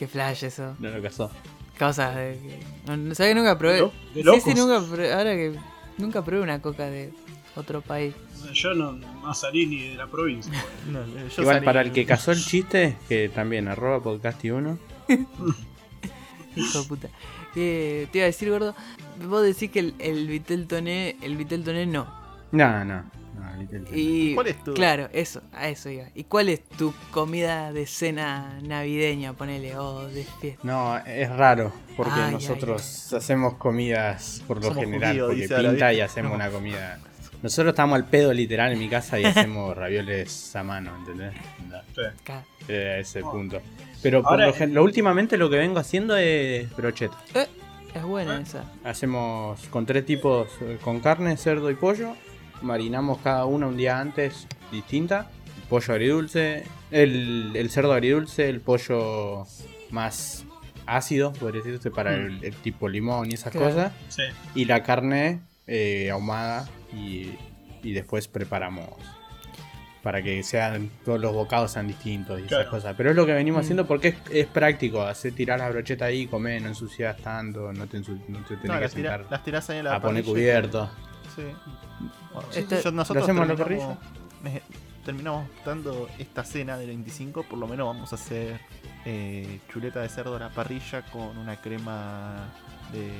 Qué flash eso. No lo casó. Cosas de que. No, no sabía que nunca probé. De lo- de sí, locos. sí, nunca probé. Ahora que. Nunca probé una coca de otro país. Yo no, no salí ni de la provincia. No, yo Igual salí- para el que casó el chiste, que también arroba podcast y uno. Hijo de puta. Eh, te iba a decir, gordo. Vos decís que el, el Vitel Toné. El Vitel Toné no. No, no. Y, ¿Cuál es tu- Claro, eso, a eso iba. ¿Y cuál es tu comida de cena navideña, ponele, o de fiesta? No, es raro, porque Ay, nosotros hacemos comidas por lo Somos general, porque pinta y hacemos No. una comida. Nosotros estamos al pedo literal en mi casa y hacemos ravioles a mano, ¿entendés? No, Sí. Eh, a ese Oh. punto. Pero por lo, lo últimamente lo que vengo haciendo es brocheta. Eh, es buena Ah. esa. Hacemos con tres tipos, eh, con carne, cerdo y pollo. Marinamos cada una un día antes distinta. El pollo agridulce, el, el cerdo agridulce, el pollo más ácido, podría decirse, para Mm. el, el tipo limón y esas Claro. cosas. Sí. Y la carne eh, ahumada y, y después preparamos para que sean todos los bocados sean distintos y Claro. esas cosas. Pero es lo que venimos Mm. haciendo porque es, es práctico. Hacer tirar la brocheta ahí, comer, no ensucias tanto, no te, no te tenés No, que las, tira- sentar las tirás ahí en la a poner cubierto. Sí. Bueno, Este- yo- nosotros ¿Lo hacemos en la terminamos, terminamos dando esta cena del 25, por lo menos vamos a hacer eh, chuleta de cerdo a la parrilla con una crema de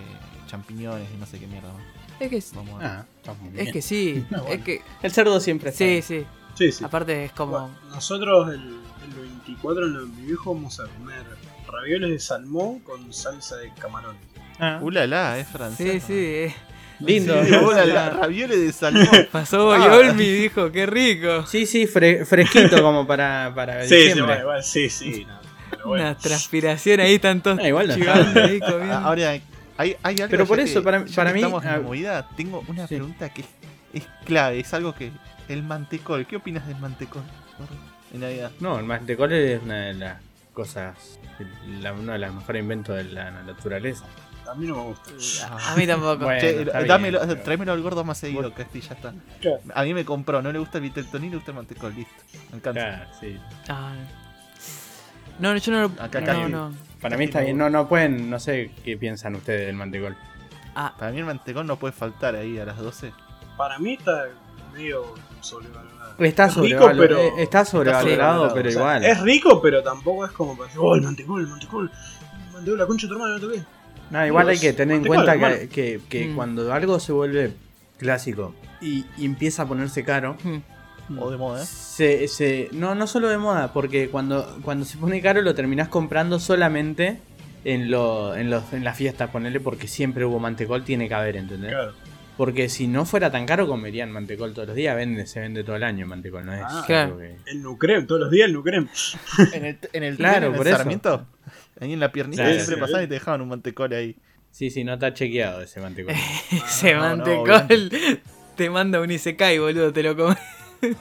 champiñones y no sé qué mierda. más. Es que, Vamos a... Ah, está muy bien. es que sí, Ah, bueno. es que... El cerdo siempre está Sí, bien. sí. Sí, sí. Aparte es como... Bueno, nosotros el, el 24 en mi viejo vamos a comer ravioles de salmón con salsa de camarones. Ah, Ulala, es Sí, francés. sí, eh. Lindo. Sí, ulala, ravioles de salmón. Pasó Ah. Olmi y dijo, qué rico. Sí, sí, fre- fresquito como para, para Sí, sí, diciembre. bueno, igual, sí, sí. no, pero bueno. Una transpiración ahí, tantos Ah, igual no ahí comiendo. Ah, Ahora, hay, hay algo Pero por que- eso, para- ya para que mí, Estamos en ah, la movida. Tengo una sí. pregunta que es, es clave, es algo que. El mantecol, ¿qué opinas del mantecol? En Navidad. No, el mantecol es una de las cosas, la- uno de los mejores inventos de la naturaleza. A mí no me gusta. A mí tampoco. Bueno, Che, bien, dámelo, pero- tráemelo al gordo más seguido, que así ya está. Claro. A mí me compró, no le gusta el Viteltoní, le gusta el mantecol, listo. Me encanta. Claro, sí. Ah, no, no, yo no lo. Acá no, no. Para mí está bien. No, no pueden, no sé qué piensan ustedes del mantecol. Ah, Para mí el mantecol no puede faltar ahí a las 12. Para mí está medio sobrevalorado. Está sobrevalorado, pero- eh, está sobrevalorado, pero O sea, igual. Es rico, pero tampoco es como para decir, oh, el mantecol, el mantecol. El mantecol, la concha de tu hermano, no toqué. No, igual hay que tener en cuenta que, que- que Mm. cuando algo se vuelve clásico y, y empieza a ponerse caro, hmm. O de moda, ¿eh? se, se- no, no solo de moda, porque cuando, cuando se pone caro lo terminás comprando solamente en, lo, en, los, en las fiestas, ponele, porque siempre hubo mantecol, tiene que haber, ¿entendés? Claro. Porque si no fuera tan caro, comerían mantecol todos los días, vende, se vende todo el año mantecol, ¿no es? Ah, claro. algo que- El Nucrem, todos los días el Nucrem. En el, en el Claro, en el por eso. Ahí en la piernita Claro, siempre sí. pasaban y te dejaban un mantecol ahí. Sí, sí, no está chequeado ese mantecol. Ese no, no, mantecol te manda un Isekai, boludo, te lo comes.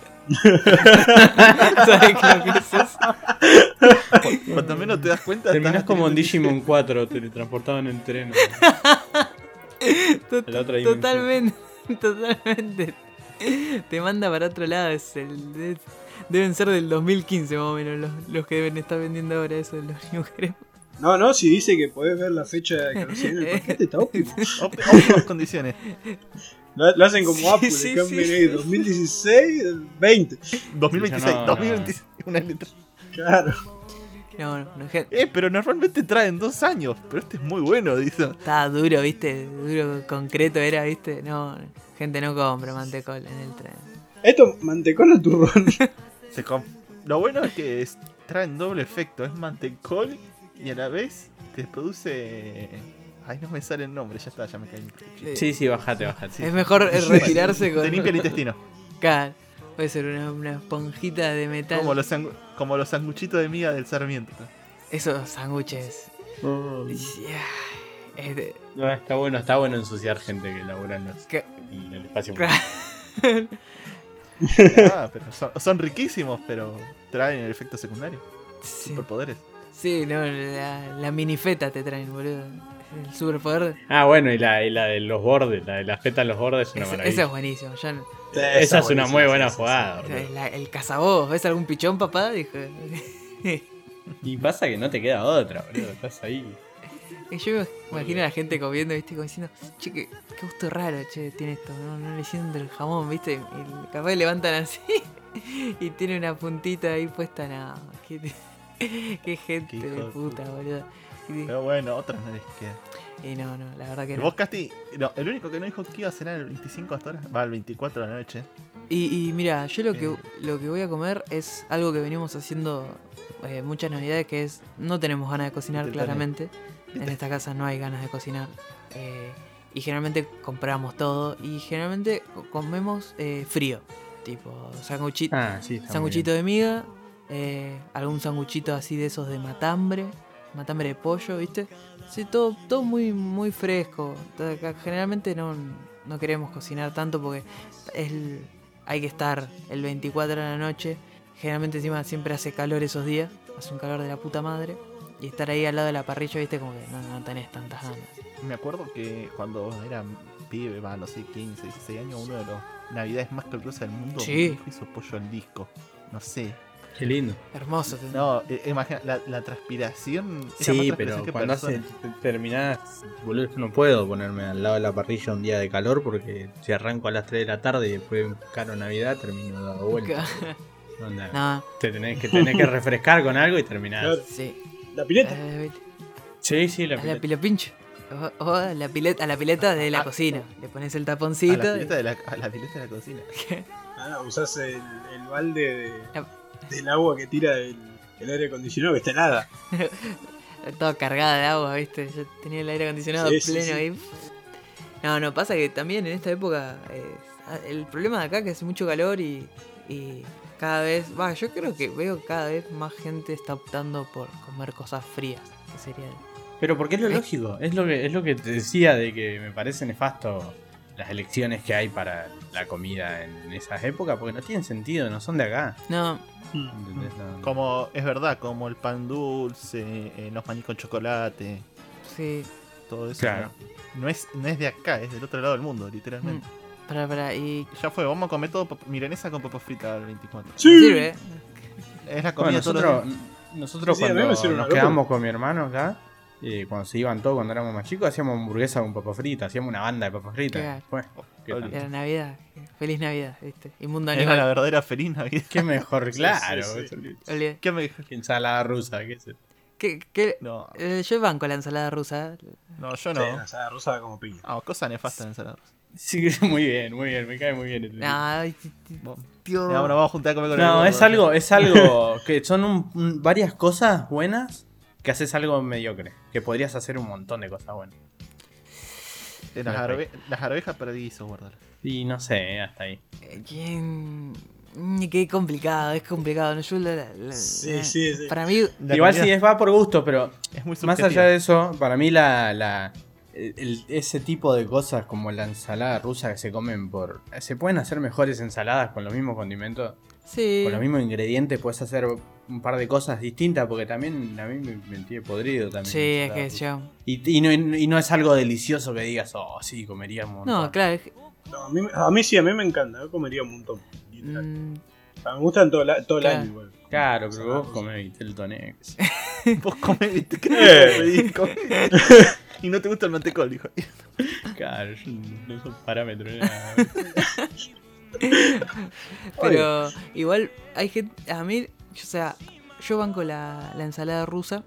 ¿Sabes lo que es eso? Cuando menos te das cuenta. Terminás como en Digimon 4, teletransportado en el tren. Totalmente, totalmente. Te manda para otro lado. Es el, de- deben ser del 2015 más o menos los, los que deben estar vendiendo ahora eso de los mujeres. No, no, si dice que podés ver la fecha de caducidad en el paquete, está óptimo. Óp- Óptimas condiciones. Lo, lo hacen como Sí, Apple, sí, le cambian sí. ahí 2016, 20. 2026, no, no. 2026, una letra. Claro. No, no, no, gen- Eh, pero normalmente traen dos años. Pero este es muy bueno, dice. estaba duro, viste, duro, concreto era, viste. No, gente no compra mantecol en el tren. Esto, mantecón o turrón. Se Lo bueno es que es- traen doble efecto. Es mantecol y a la vez te produce... Ay, no me sale el nombre. Ya está, ya me caí. Eh, Sí, sí, bajate, bajate. Es mejor retirarse con. Te limpia el intestino. Claro, Puede ser una, una esponjita de metal. Como los, como los sanguchitos de miga del Sarmiento. Esos sándwiches. Oh. Yeah. No, está bueno, está bueno ensuciar gente que labura en, los- que- en el espacio. Ah, pero son, son riquísimos, pero traen el efecto secundario. sí, Superpoderes. sí, no, la, la minifeta te traen, boludo. El superpoder. Ah, bueno, y la, y la de los bordes, la de la feta en los bordes es una maravilla. ese es no- Esa es una muy buena jugada. la- el cazabos, ¿ves algún pichón, papá? Dijo. Y pasa que no te queda otra, boludo. Estás ahí. Yo me imagino a la gente comiendo, viste, como diciendo, che, qué, qué gusto raro, che, tiene esto, no, no le siento el jamón, viste, y capaz levantan así y tiene una puntita ahí puesta, no, qué, qué gente Qué de de puta, puta. boludo. Y, Pero bueno, otras no les queda. y no, no, la verdad que ¿Y no. vos, Casti? No, el único que no dijo que iba a cenar el 25 hasta ahora. Va, el 24 de la noche. Y, y mira, yo lo que, Eh. lo que voy a comer es algo que venimos haciendo eh, muchas navidades, que es, no tenemos ganas de cocinar claramente. En esta casa no hay ganas de cocinar. eh, y generalmente compramos todo. Y generalmente co- comemos frío. Tipo, sanguchito, Ah, sí, sanguchito de miga. algún sanguchito así de esos de matambre. Matambre de pollo, ¿viste? Sí, todo, todo muy, muy fresco. Generalmente no, no queremos cocinar tanto porque es el- hay que estar el 24 de la noche. Generalmente encima siempre hace calor esos días. Hace un calor de la puta madre. Y estar ahí al lado de la parrilla, viste, como que no, no tenés tantas ganas. Me acuerdo que cuando era pibe, va, no sé, 15, 16 años, uno de los navidades más calurosas del mundo, Sí. hizo pollo al disco. No sé. Qué lindo. Hermoso. te- No, eh, imagina, la, la transpiración. Sí, transpiración pero que cuando hace, terminás, boludo, yo no puedo ponerme al lado de la parrilla un día de calor porque si arranco a las 3 de la tarde y después caro Navidad termino dado vuelta. Onda, no, Te tenés que, tenés que refrescar con algo y terminás. Claro. sí. La pileta. Eh, Sí, sí, la a la pileta. pila pincho. O, o a la pileta, a la pileta de la Ah. cocina. Le pones el A taponcito. la pileta de la, a la pileta de la cocina. Ah, usás el, el balde de- La- del agua que tira el, el aire acondicionado, que está helada. Toda cargada de agua, ¿viste? Yo tenía el aire acondicionado Sí, sí, pleno sí. ahí. No, no, pasa que también en esta época eh, el problema de acá es que hace mucho calor y, y cada vez, va, yo creo que veo cada vez más gente está optando por comer cosas frías, que sería el- Pero porque es lo Eh. lógico, es lo que es lo que te decía de que me parece nefasto las elecciones que hay para la comida en esas épocas, porque no tienen sentido, no son de acá. No, ¿entendés? No- Como, es verdad, como el pan dulce, eh, los maní con chocolate, sí. todo eso. Claro. No, no es, no es de acá, es del otro lado del mundo, literalmente. Para, para, y Ya fue, vamos a comer todo milanesa con papas fritas el 24. Sí. Es la comida Bueno, todos los nosotros, días. nosotros Sí, sí, cuando nos quedamos con mi hermano acá, eh, cuando se iban todos cuando éramos más chicos, hacíamos hamburguesa con papas fritas, hacíamos una banda de papas fritas. Claro. Bueno, ¿qué, tal? Era Navidad. Feliz Navidad, ¿viste? Inmundo Era la verdadera feliz Navidad. Qué mejor, claro. sí. ¿Qué me Que ensalada rusa, qué sé. ¿Qué, qué- No, eh, yo banco la ensalada rusa. no, yo Sí, no. la asada rosa como piña. Ah, cosa nefasta en ensalada. Sí, muy bien, muy bien, me cae muy bien. este tío. Ya, bueno, vamos a juntar a comer con el No, es algo, es algo que son un- un- varias cosas buenas que haces algo mediocre. Que podrías hacer un montón de cosas buenas. Eh, Las, arve- las arvejas paradiso, guardalas. Y no sé, hasta ahí. Eh, ¿Quién? Mm, Qué complicado, es complicado. ¿no? Yo la- la- la- Sí, la- sí, sí. Para mí, La Igual sí es va por gusto, pero es muy más allá de eso, para mí la, la el- ese tipo de cosas como la ensalada rusa que se comen por... Se pueden hacer mejores ensaladas con los mismos condimentos, sí. con los mismos ingredientes, puedes hacer un par de cosas distintas, porque también a mí me, me tiene podrido también. Sí, es que ensalada yo. rusa. Y, y no, y no es algo delicioso que digas, oh, sí, comeríamos. No, claro. es que- No, a, mí, a mí sí, a mí me encanta. Yo comería un montón. literal. mm, me gustan todo, la- todo el año igual. Claro, pero vos rusa. comés Vitel Tonex. Vos comés, ¿viste? Y no te gusta el mantecol, dijo. Claro, yo no son parámetros. pero igual hay gente. A mí, o sea, yo banco la, la ensalada rusa.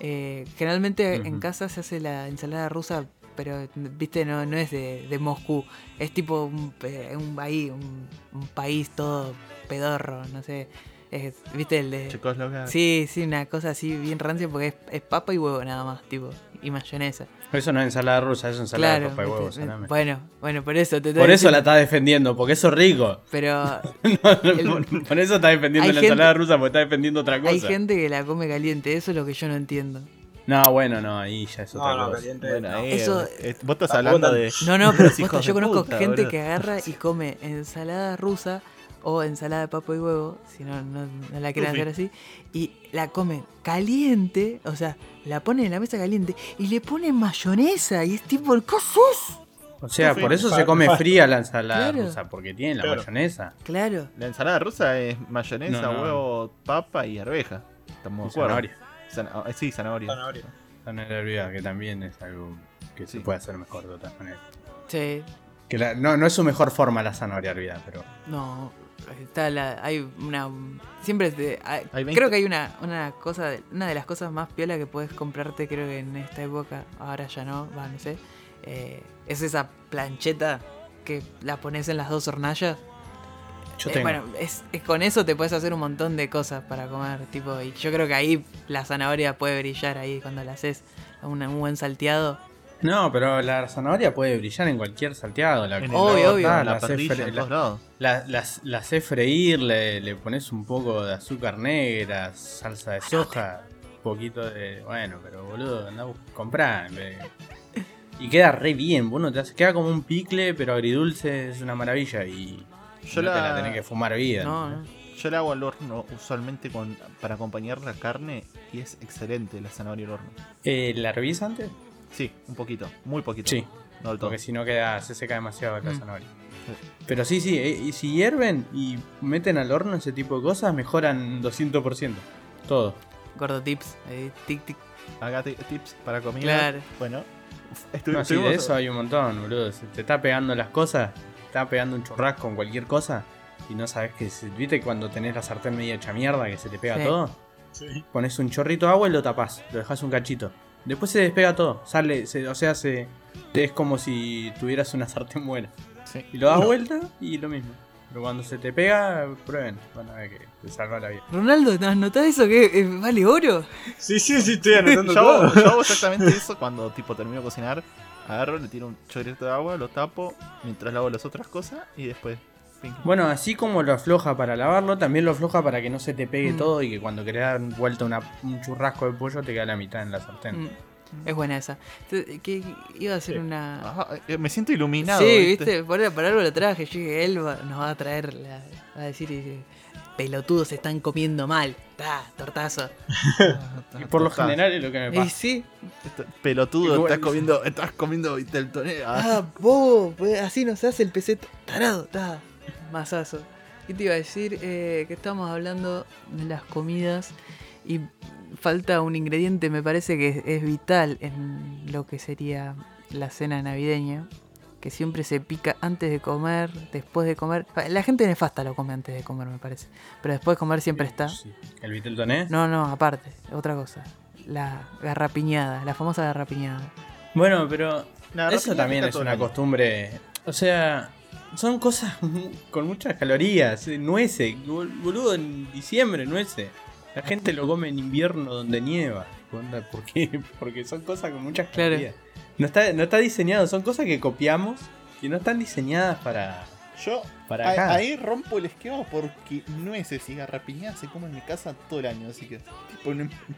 Eh, generalmente en casa se hace la ensalada rusa, pero viste, no, no es de, de Moscú. Es tipo un, pe- un, ahí, un, un país todo pedorro, no sé. Es- viste el de. Checoslovaquia. Sí, sí, una cosa así bien rancia porque es, es papa y huevo nada más, tipo, y mayonesa. Eso no es ensalada rusa, es ensalada claro. de papa y huevo, salame. bueno, bueno, por eso te Por eso la diciendo, está defendiendo, porque eso es rico. Pero No, no, por eso está defendiendo Hay la gente- ensalada rusa, porque está defendiendo otra cosa. hay gente que la come caliente, eso es lo que yo no entiendo. No, bueno, no, ahí ya es otra No, no, cosa. caliente. Bueno, no. Eso- eh, vos estás hablando de. No, no, pero hijos yo conozco puta, gente que agarra y come ensalada rusa o ensalada de papa y huevo, si no, no, no la quieren hacer así, y la come caliente, o sea, la pone en la mesa caliente y le pone mayonesa y es tipo, ¿qué haces? O sea, por eso se come fría la ensalada Claro. rusa, porque tiene la Claro. mayonesa. Claro, La ensalada rusa es mayonesa, No, no. huevo, papa y arveja. Estamos de Y acuerdo. zanahoria. Zana- eh, sí, zanahoria. Zanahoria. Zanahoria hervida, que también es algo que Sí. se puede hacer mejor de otras maneras. sí, Que la- no, no es su mejor forma la zanahoria hervida, pero. no, está la, hay una, siempre, te- hay- Hay 20. creo que hay una, una cosa, de- una de las cosas más piola que puedes comprarte, creo que en esta época, ahora ya no, va, no sé, eh, es esa plancheta que la pones en las dos hornallas. Yo Eh, tengo. bueno, es, es- con eso te puedes hacer un montón de cosas para comer, tipo, y yo creo que ahí la zanahoria puede brillar ahí cuando la haces, un, un buen salteado. No, pero la zanahoria puede brillar en cualquier salteado. La, Obvio, horno, obvio. La la parrilla, fre- la- todos lados. La, las- la haces freír, le, le pones un poco de azúcar negra, salsa de soja, un poquito de. Bueno, pero boludo, andá a bus- comprá. en vez de- Y queda re bien, bueno, te hace, queda como un picle, pero agridulce, es una maravilla. Y Yo no te la- la tenés que fumar vida. No, no. Yo la hago al horno usualmente con, para acompañar la carne y es excelente la zanahoria al horno. Eh, ¿La hervís antes? Sí, un poquito, muy poquito. Sí, No del todo. porque si no queda, se seca demasiado la Mm. zanahoria. Pero sí, sí, eh, y si hierven y meten al horno ese tipo de cosas, mejoran 200%. Todo. Gordo tips, ahí, tic, tic. Ti- tips para comida. Claro. Bueno, No, sí, de eso hay un montón, boludo. Se te está pegando las cosas, te está pegando un churrasco con cualquier cosa y no sabes que se- ¿Viste cuando tenés la sartén media hecha mierda que se te pega Sí. todo? Sí. Pones un chorrito de agua y lo tapás, lo dejas un cachito. Después se despega todo, sale, se- o sea, se, es como si tuvieras una sartén buena. Sí. Y lo das No. vuelta y lo mismo. Pero cuando se te pega, prueben, van a ver que te salva la vida. Ronaldo, ¿no ¿notás eso que eh, vale oro? Sí, sí, sí, estoy anotando yo, hago, todo. yo hago exactamente eso cuando tipo termino de cocinar. Agarro, le tiro un chorrito de agua, lo tapo mientras lavo las otras cosas y después. Bueno, así como lo afloja para lavarlo, también lo afloja para que no se te pegue Mm. todo y que cuando querés dar vuelta una- un churrasco de pollo te queda la mitad en la sartén. Mm, Es buena esa. Que iba a ser Sí. una. Ajá, eh, me siento iluminado. sí, viste, por, por algo lo traje. Yo dije, él va- nos va a traer, la- va a decir, eh, pelotudos se están comiendo mal. Ta, tortazo. Y por lo general es lo que me Y pasa. sí, estás Pelotudo, Igual- estás comiendo, estás comiendo ah, bobo, pues, así nos hace el peseto. Tarado, ta, masazo. ¿Qué te iba a decir? Eh, que estamos hablando de las comidas y falta un ingrediente, me parece que es, es vital en lo que sería la cena navideña. Que siempre se pica antes de comer, después de comer. La gente nefasta lo come antes de comer, me parece. Pero después de comer siempre está. Sí. ¿El vitel toné? No, no, aparte, otra cosa. La garrapiñada, la famosa garrapiñada. Bueno, pero eso también es una costumbre. O sea, son cosas con muchas calorías. Nueces, bol- boludo, en diciembre, nueces. La gente lo come en invierno donde nieva. ¿Por qué? Porque son cosas con muchas Claro. calorías. No está, no está diseñado, son cosas que copiamos y no están diseñadas para, Yo para ahí, acá. ahí rompo el esquema porque nueces y garrapiñadas se comen en mi casa todo el año. Así que,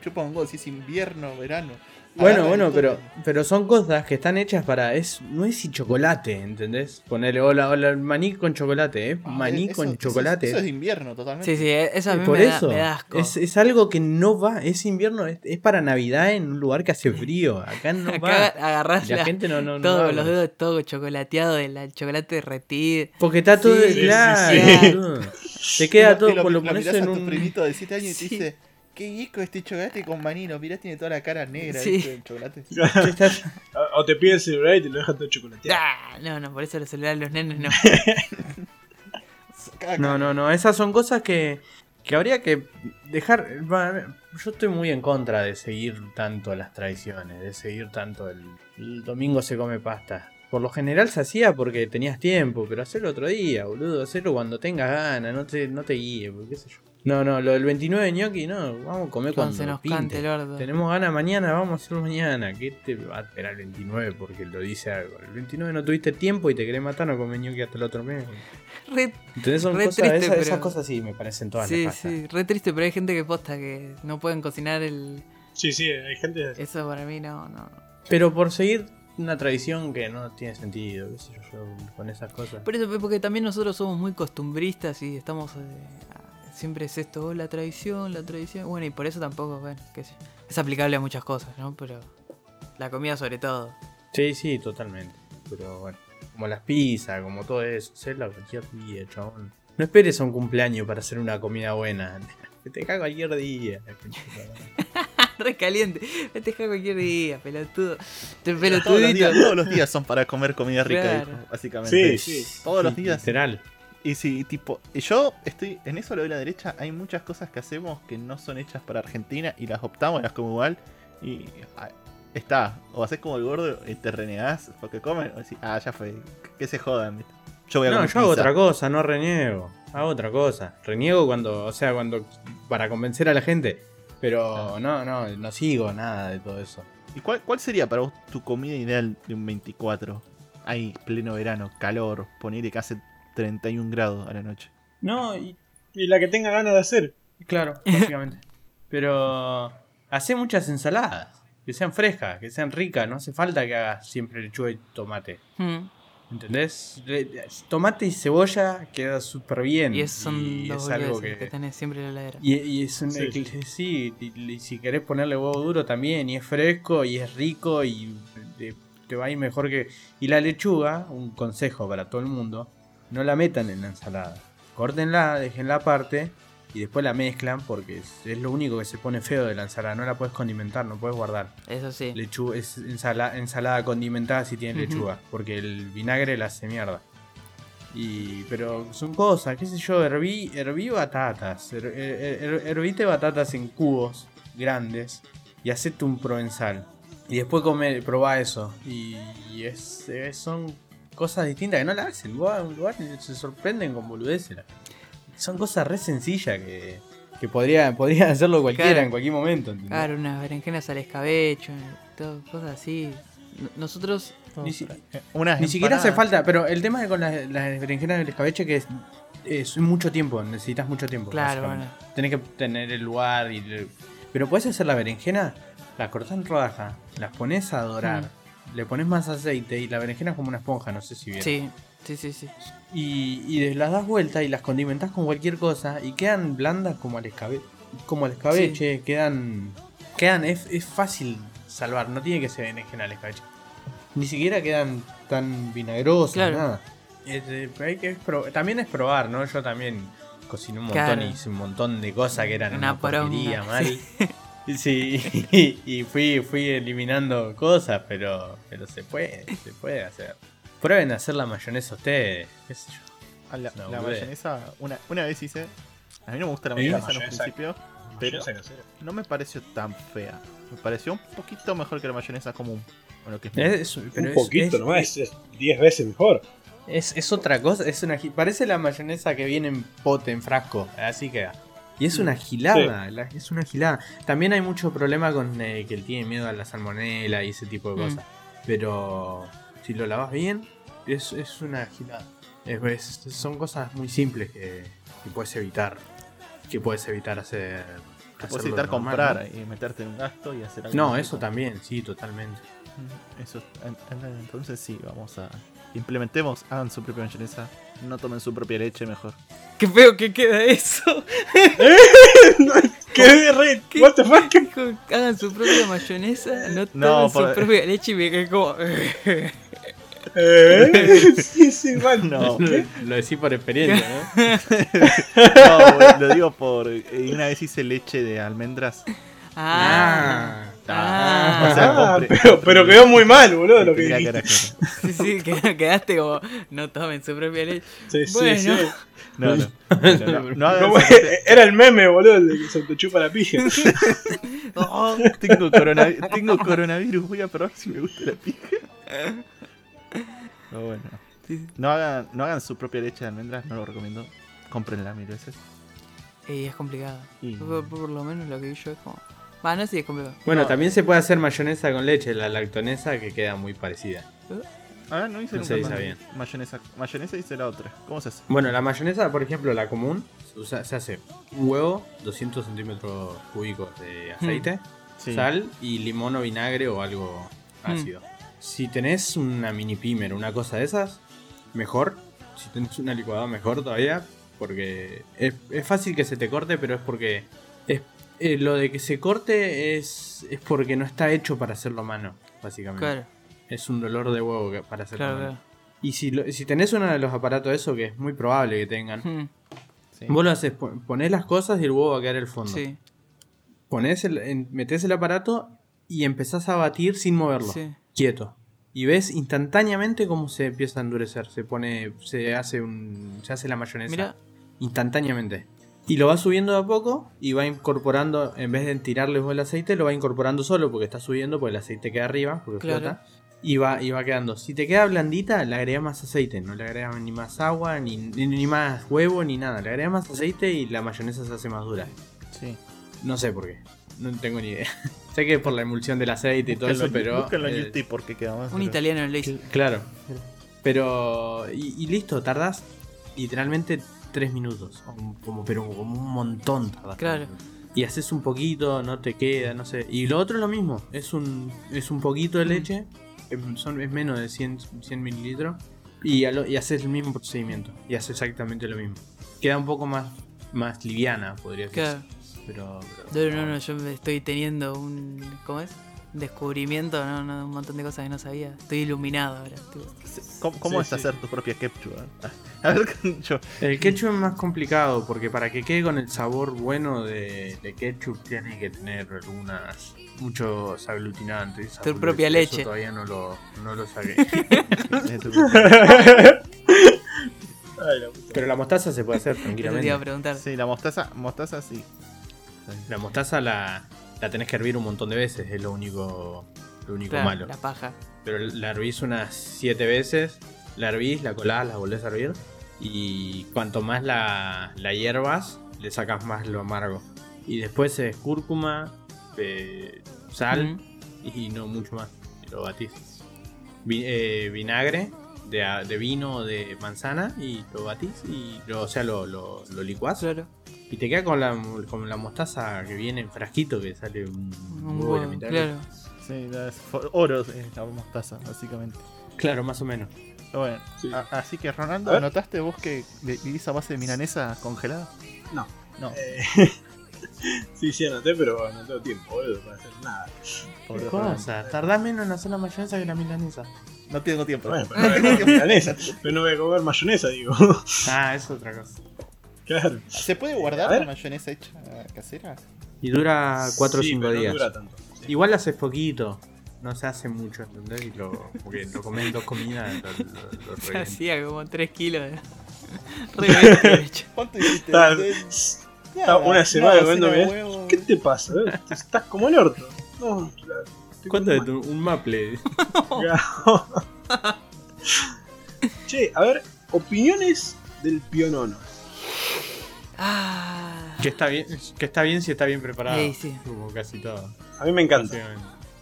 tipo, un huevo si es invierno, verano. Bueno, bueno, pero, pero son cosas que están hechas para. Es nuez y chocolate, ¿entendés? Ponerle hola, hola, maní con chocolate, ¿eh? Ah, maní eso- con eso- chocolate. Eso, es de invierno totalmente. Sí, sí, eso a mí por me, da, eso, me da asco. es, es algo que no va, es invierno, es, es para Navidad en un lugar que hace frío. Acá no Acá va. agarrás la la- gente no, no, no todo va, con los dedos todo chocolateado, el, chocolate derretido. Porque está todo Sí, claro, sí. Te queda todo, lo, pues lo, lo pones mirás en a tu un. primito de 7 años y Sí. te dice, qué guico este chocolate con maní. Lo mirás, tiene toda la cara negra, Sí. ¿viste? El chocolate. O te pide el celular y te lo deja todo chocolateado. Ah, no, no, por eso los celulares los nenes no. No, no, no, esas son cosas que, que habría que dejar. Yo estoy muy en contra de seguir tanto las tradiciones, de seguir tanto el, el domingo se come pasta. Por lo general se hacía porque tenías tiempo, pero hacerlo otro día, boludo. Hacerlo cuando tengas ganas, no te, no te guíes, porque qué sé yo. No, no, lo del 29 de ñoqui, no, vamos a comer cuando Cuando se nos pinte. cante el orto. Tenemos ganas mañana, vamos a hacerlo mañana. ¿Qué te va a esperar el 29 porque lo dice algo? El 29 no tuviste tiempo y te querés matar, no comes ñoqui hasta el otro mes. Re, Entonces son Re cosas, triste, esas, pero- esas cosas sí me parecen todas sí, nefastas. sí, re triste, pero hay gente que posta que no pueden cocinar el... Sí, sí, hay gente. Eso para mí no, no. Pero por seguir una tradición que no tiene sentido, qué sé yo, yo con esas cosas. Por eso, porque también nosotros somos muy costumbristas y estamos... eh, siempre es esto, oh, la tradición, la tradición. Bueno, y por eso tampoco, bueno, qué sé. Es aplicable a muchas cosas, ¿no? Pero la comida sobre todo. Sí, sí, totalmente. Pero bueno, como las pizzas, como todo eso, hacerla cualquier día, chabón. No esperes a un cumpleaños para hacer una comida buena. Te cago cualquier día. re caliente. Festeja cualquier día, pelotudo. Te Todos los, pelotudito. días, todos los días son para comer comida rica, Claro. básicamente. Sí, sí. Todos los días. Literal. Y sí, tipo, yo estoy, en eso lo de la derecha, hay muchas cosas que hacemos que no son hechas para Argentina y las optamos, las como igual. Y ah, está, o haces como el gordo y te renegás porque comen, o decís, ah, ya fue, que se jodan. Yo voy a No, yo hago otra cosa, no reniego. Hago otra cosa. Reniego cuando, o sea, cuando para convencer a la gente. Pero no, no, no sigo nada de todo eso. ¿Y cuál, cuál sería para vos tu comida ideal de un 24? Ahí, pleno verano, calor, ponerle que hace 31 grados a la noche. No, y Y la que tenga ganas de hacer. claro, básicamente. Pero hace muchas ensaladas. Que sean frescas, que sean ricas. No hace falta que hagas siempre lechuga y tomate. Mm. ¿Entendés? Le- Tomate y cebolla queda súper bien. Y esos son y dos es algo que... que... tenés siempre en la heladera. Y, y es un, Sí. sí, y, y si querés ponerle huevo duro también, y es fresco, y es rico, y te, te va a ir mejor que... Y la lechuga, un consejo para todo el mundo, no la metan en la ensalada. Córtenla, déjenla aparte, y después la mezclan, porque es, es lo único que se pone feo de la ensalada. No la puedes condimentar, no puedes guardar. Eso sí. Lechuga, es ensala- ensalada condimentada si tiene lechuga, porque el vinagre la hace mierda. Y, pero son cosas, qué sé yo, herví, herví batatas, her- her- her- hervite batatas en cubos grandes y hacete un provenzal. Y después comer, probá eso. Y, y es, es- son cosas distintas que no la hacen. Vos a un lugar y se sorprenden con boludeces. Son cosas re sencillas que, que podría, podría hacerlo cualquiera Claro. en cualquier momento. ¿entendés? Claro, unas berenjenas al escabecho, todo, cosas así. Nosotros... Ni si- Unas Ni siquiera hace falta, pero el tema con las, las berenjenas del escabeche que es, es mucho tiempo, necesitas mucho tiempo. Claro, básicamente. Tenés que tener el lugar y... Pero puedes hacer la berenjena, la cortás en rodajas, las pones a dorar, le pones más aceite y la berenjena es como una esponja, no sé si bien. Sí, sí, sí, sí. Y, y las das vuelta y las condimentás con cualquier cosa y quedan blandas como al escabeche. Como al escabeche, quedan... Quedan, es, es fácil salvar, no tiene que ser berenjena al escabeche. Ni siquiera quedan tan vinagrosas, Claro. nada. Este, hay que también es probar, ¿no? Yo también cociné un montón Claro. y hice un montón de cosas que eran Una una, porquería, poronga, mal. Sí, y fui, fui eliminando cosas, pero, pero se puede, se puede hacer. Prueben a hacer la mayonesa ustedes, qué sé yo. A la, No, la boludo. una, una, vez hice. A mí no me gusta la mayonesa en un mayonesa. principio, pero Mayonesa no me pareció tan fea. Me pareció un poquito mejor que la mayonesa común. Bueno, que es Es, pero un es- poquito es- nomás, es 10 veces mejor. Es, es otra cosa, es una parece la mayonesa que viene en pote, en frasco, así queda. Y es una gilada, la- es una gilada. También hay mucho problema con eh, que él tiene miedo a la salmonela y ese tipo de Mm. cosas. Pero si lo lavas bien, es, es una gilada. Es- es- son cosas muy simples que, que puedes evitar. Que puedes evitar hacer. puedes evitar normal, comprar ¿no? y meterte en un gasto y hacer algo. No, eso rico. también, sí, totalmente. Mm, Eso, en- en- entonces sí, vamos a. Implementemos, hagan su propia mayonesa. No tomen su propia leche mejor. Qué feo que queda eso. ¿Qué re? ¿What the fuck? Dijo, Hagan su propia mayonesa, no tomen No, su por- propia leche y me quedé como... ¿Eh? Sí, sí, man. No. Lo, lo decís por experiencia, ¿no? No, lo digo por. eh, Una vez hice leche de almendras. ah, Ah. O sea, Ah, compre- pero, pero quedó muy mal, boludo, lo que dijiste. Sí, sí, que- quedaste como, no tomen su propia leche. Sí, sí, Bueno. sí. No, no. No, era el meme, boludo, el de que se te chupa la pija. Oh, tengo, coronavi- tengo coronavirus, voy a probar si me gusta la pija. Pero bueno. sí, sí. No hagan, no hagan su propia leche de almendras, no lo recomiendo. Cómprenla mil veces. Y es complicado. Y- Por, por lo menos lo que vi yo es como. Va, no sé si es complicado. Bueno, No. también se puede hacer mayonesa con leche, la lactonesa, que queda muy parecida. Ah, no hice No nunca se bien. Mayonesa. Mayonesa hice la otra. ¿Cómo se hace? Bueno, la mayonesa, por ejemplo, la común, se, hace un huevo, 200 centímetros cúbicos de aceite, Sí. sal y limón o vinagre o algo ácido. Si tenés una mini pimer, una cosa de esas, mejor. Si tenés una licuadora, mejor todavía. Porque es, es fácil que se te corte, pero es porque. Es, eh, lo de que se corte es, es porque no está hecho para hacerlo a mano, básicamente. Claro, Es un dolor de huevo que- para hacerlo claro, a mano. claro. Y si, lo- si tenés uno de los aparatos, eso que es muy probable que tengan, Hmm, Sí. vos lo haces, pon- ponés las cosas y el huevo va a quedar en el fondo. Sí, Ponés el, en- metés el aparato y empezás a batir sin moverlo, sí. quieto. Y ves instantáneamente cómo se empieza a endurecer. Se pone, se hace un, se hace la mayonesa Mira, instantáneamente. Y lo va subiendo de a poco y va incorporando, en vez de tirarle vos el aceite, lo va incorporando solo porque está subiendo, porque el aceite queda arriba, porque Claro. flota. Y va, y va quedando. Si te queda blandita, le agregas más aceite. No le agregas ni más agua, ni, ni, ni más huevo, ni nada. Le agregas más aceite y la mayonesa se hace más dura. Sí. No sé por qué. No tengo ni idea. sé que es por la emulsión del aceite y todo eso, pero. en eh, YouTube porque queda más. un pero- italiano en Lazy. cl- Claro. Pero. Y, y listo, tardás literalmente 3 minutos. Como, pero como un montón tardás. Claro. Y haces un poquito, no te queda, no sé. Y lo otro es lo mismo. Es un, es un poquito de leche. em, Son, es menos de 100, 100 mililitros. Y, a lo- y haces el mismo procedimiento. Y haces exactamente lo mismo. Queda un poco más, más liviana, podría decir. Claro. Pero, pero- No, no, no, yo me estoy teniendo un. ¿Cómo es? Descubrimiento, no, no, un montón de cosas que no sabía. Estoy iluminado ahora. tipo. ¿Cómo, cómo Sí, es sí. hacer tu propia ketchup? eh? A ver, yo. El ketchup es más complicado porque para que quede con el sabor bueno de, de ketchup tiene que tener algunas muchos aglutinantes. Tu propia leche. todavía no lo, no lo saqué. Pero la mostaza se puede hacer Eso te iba a tranquilamente. preguntar. Sí, la mostaza, mostaza sí. La mostaza la, la tenés que hervir un montón de veces, es lo único, lo único Claro, malo. La paja. Pero la hervís unas 7 veces, la hervís, la colás, la volvés a hervir. Y cuanto más la, la hierbas, le sacas más lo amargo. Y después es cúrcuma, eh, sal y no mucho más. Y lo batís. Vi- eh, vinagre de, de vino o de manzana y lo batís y lo, o sea, lo, lo, lo licuás. Claro. Y te queda con la, con la mostaza que viene en frasquito que sale un, Un huevo y la huevo, mitad. claro. Sí, es oro es la mostaza, básicamente. Claro, más o menos. Bueno, Sí. a- así que Ronaldo. ¿notaste vos que vi- vivís a base de milanesa congelada? No. No, Eh, sí, sí, anoté, pero no tengo tiempo, boludo, para hacer nada. pobre ¿Qué Ronaldo. cosa? Tardás menos en hacer la mayonesa que la milanesa. No tengo tiempo. Bueno, pero no voy a comer milanesa. Pero no voy a comer mayonesa, digo. Ah, es otra cosa. Claro. ¿Se puede guardar la mayonesa hecha casera? Y dura 4 o Sí, 5 pero días. No dura tanto. sí. Igual haces poquito. No se hace mucho, ¿entendés? Y lo, porque lo comes en dos comidas. Lo, lo- lo Se hacía como 3 kilos de. Hecho. ¿Cuánto hiciste? Nada, una semana comiendo huevos. ¿Qué te pasa? eh? Estás como el orto. No, claro. ¿Cuánto de tu, un maple? Che, a ver, opiniones del pionono. Ah. Que está bien, que está bien si está bien preparado. Sí, sí. Como casi todo. A mí me encanta.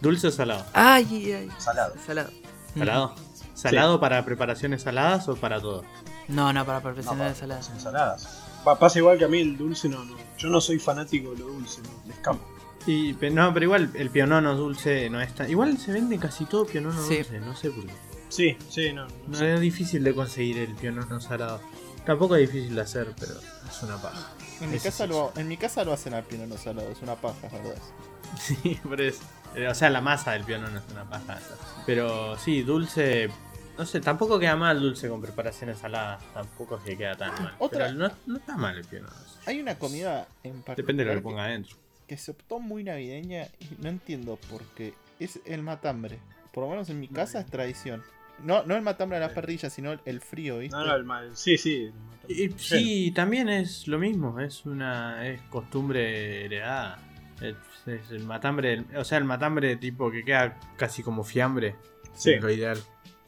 ¿Dulce o salado? Ay, ay, ay. Salado. Salado. ¿Salado? ¿Salado para preparaciones saladas o para todo? No, no, para No, salado. las ensaladas. Pa- pasa igual que a mí el dulce no, no. Yo no soy fanático de lo dulce, no, le escapo. Y, no, pero igual el pionono dulce no es tan... Igual se vende casi todo pionono Sí. dulce, no sé por qué. Sí, sí, no. no No sé. es difícil de conseguir el pionono salado. Tampoco es difícil de hacer, pero es una paja. En mi, casa lo, en mi casa lo hacen al pionono salado, es una paja, verdad. Sí, por eso. Eh, O sea, la masa del pionono es una paja. Pero sí, dulce... No sé, tampoco queda mal dulce con preparaciones saladas. Tampoco es que queda tan mal. Otra- Pero no, no está mal el pionono. Hay una comida en particular. Depende de lo que que- ponga adentro. que se optó muy navideña y no entiendo por qué. Es el matambre. Por lo menos en mi casa es tradición. No, no el matambre a la parrilla, sino el- frío, ¿viste? No, no, el mal. Sí, sí. Y- sí, también es lo mismo, es una es costumbre heredada. Es, es el matambre, o sea, el matambre tipo que queda casi como fiambre. Sí. Es lo ideal.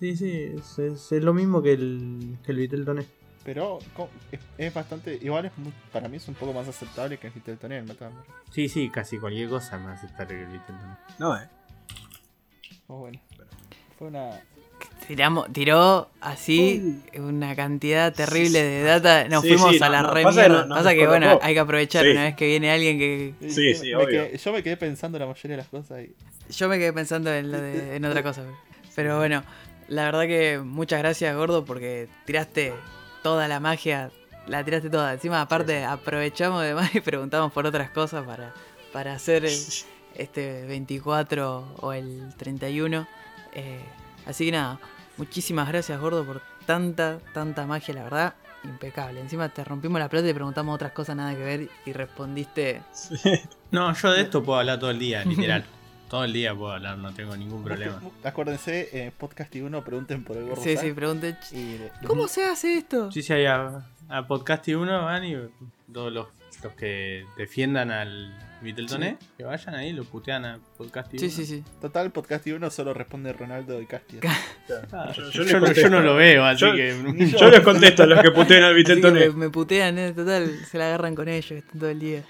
Sí, sí, es, es- es lo mismo que el, que el Vitel Toné. Pero es, es bastante. Igual es muy- para mí es un poco más aceptable que el Viteltoné el matambre. Sí, sí, casi cualquier cosa más aceptable que el Vitel Toné. No, eh. Oh, bueno. Fue una. Tiramos, tiró así una cantidad terrible de data. Nos Sí, fuimos sí, a no, la no, re pasa que mierda. no- no Pasa nos que bueno, hay que aprovechar Sí. una vez que viene alguien que. Sí, sí, me obvio. quedé- yo me quedé pensando la mayoría de las cosas y. Yo me quedé pensando en, lo de- en otra cosa. Pero bueno, la verdad que muchas gracias, gordo, porque tiraste toda la magia. La tiraste toda. Encima, aparte, aprovechamos de más y preguntamos por otras cosas para, para hacer el- este 24 o el 31. Eh, así que nada, muchísimas gracias, gordo, por tanta, tanta magia, la verdad. Impecable. Encima te rompimos la plata y preguntamos otras cosas nada que ver y respondiste. No, yo de esto puedo hablar todo el día, literal. todo el día puedo hablar, no tengo ningún problema. Acuérdense, eh, podcast y uno pregunten por el gordo. Sí, sí, y le- ¿Cómo se hace esto? Sí, sí, hay a, a Podcast y uno van y todos los, los que defiendan al Vitel Toné, que vayan ahí, lo putean a Podcast y Sí, uno. sí, sí. Total, podcast y uno solo responde Ronaldo y Castia. Ah, Yo- yo, no, yo contesto. no lo veo, así Yo- que. Yo les contesto a los que puteen al que Viteltoné. me, me putean, ¿eh? Total, se la agarran con ellos están todo el día.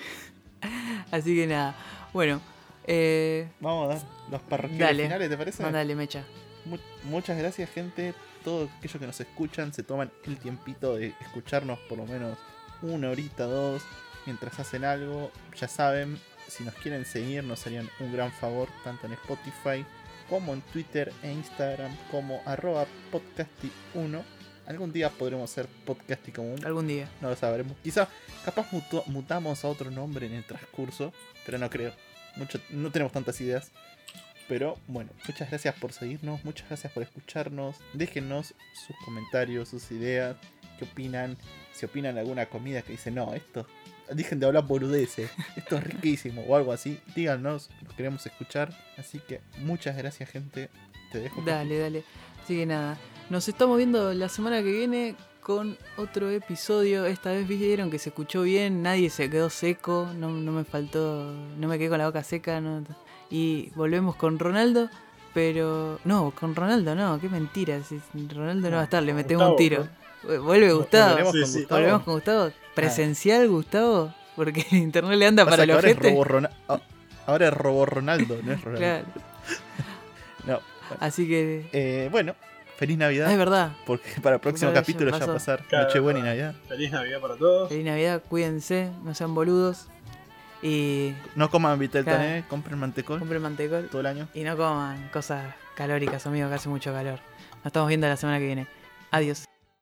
Así que nada. Bueno, eh, Vamos a dar los parroquiales Dale, finales, ¿te parece? mandale, mecha. Mu- muchas gracias, gente. Todos aquellos que nos escuchan se toman el tiempito de escucharnos por lo menos una horita, dos, mientras hacen algo. Ya saben, si nos quieren seguir, nos harían un gran favor, tanto en Spotify como en Twitter e Instagram, como arroba podcasty1. Algún día podremos ser podcasty común, Algún día. no lo sabremos. Quizá, capaz mutu- mutamos a otro nombre en el transcurso, pero no creo. Mucho, no tenemos tantas ideas. Pero bueno, muchas gracias por seguirnos, muchas gracias por escucharnos. Déjennos sus comentarios, sus ideas, qué opinan. Si opinan alguna comida que dicen, no, esto, dejen de hablar boludeces, esto es riquísimo o algo así, díganos, los queremos escuchar. Así que muchas gracias, gente. Te dejo. con- Dale, dale. Así que nada. Nos estamos viendo la semana que viene con otro episodio. Esta vez vieron que se escuchó bien, nadie se quedó seco, no, no me faltó, no me quedé con la boca seca. no- y volvemos con Ronaldo. Pero. No, con Ronaldo no, qué mentira. Si Ronaldo no va a estar, le metemos un tiro. Vuelve Gustavo. Sí, con sí. Gustavo. Volvemos con Gustavo. Presencial, Gustavo. Porque el internet le anda Pasa para los ahora, es gente. Robo Rona- ah, ahora es Robo Ronaldo, no es Ronaldo. Claro. No. Así que. Eh, bueno, feliz Es Navidad. verdad. Porque para el próximo capítulo ya va a pasar Claro. Nochebuena y Navidad. Feliz Navidad para todos. Feliz Navidad, cuídense, no sean boludos. Y No coman Vitel Claro. Compren mantecol compren mantecol. todo el año. Y no coman cosas calóricas, amigos, que hace mucho calor. Nos estamos viendo la semana que viene. Adiós.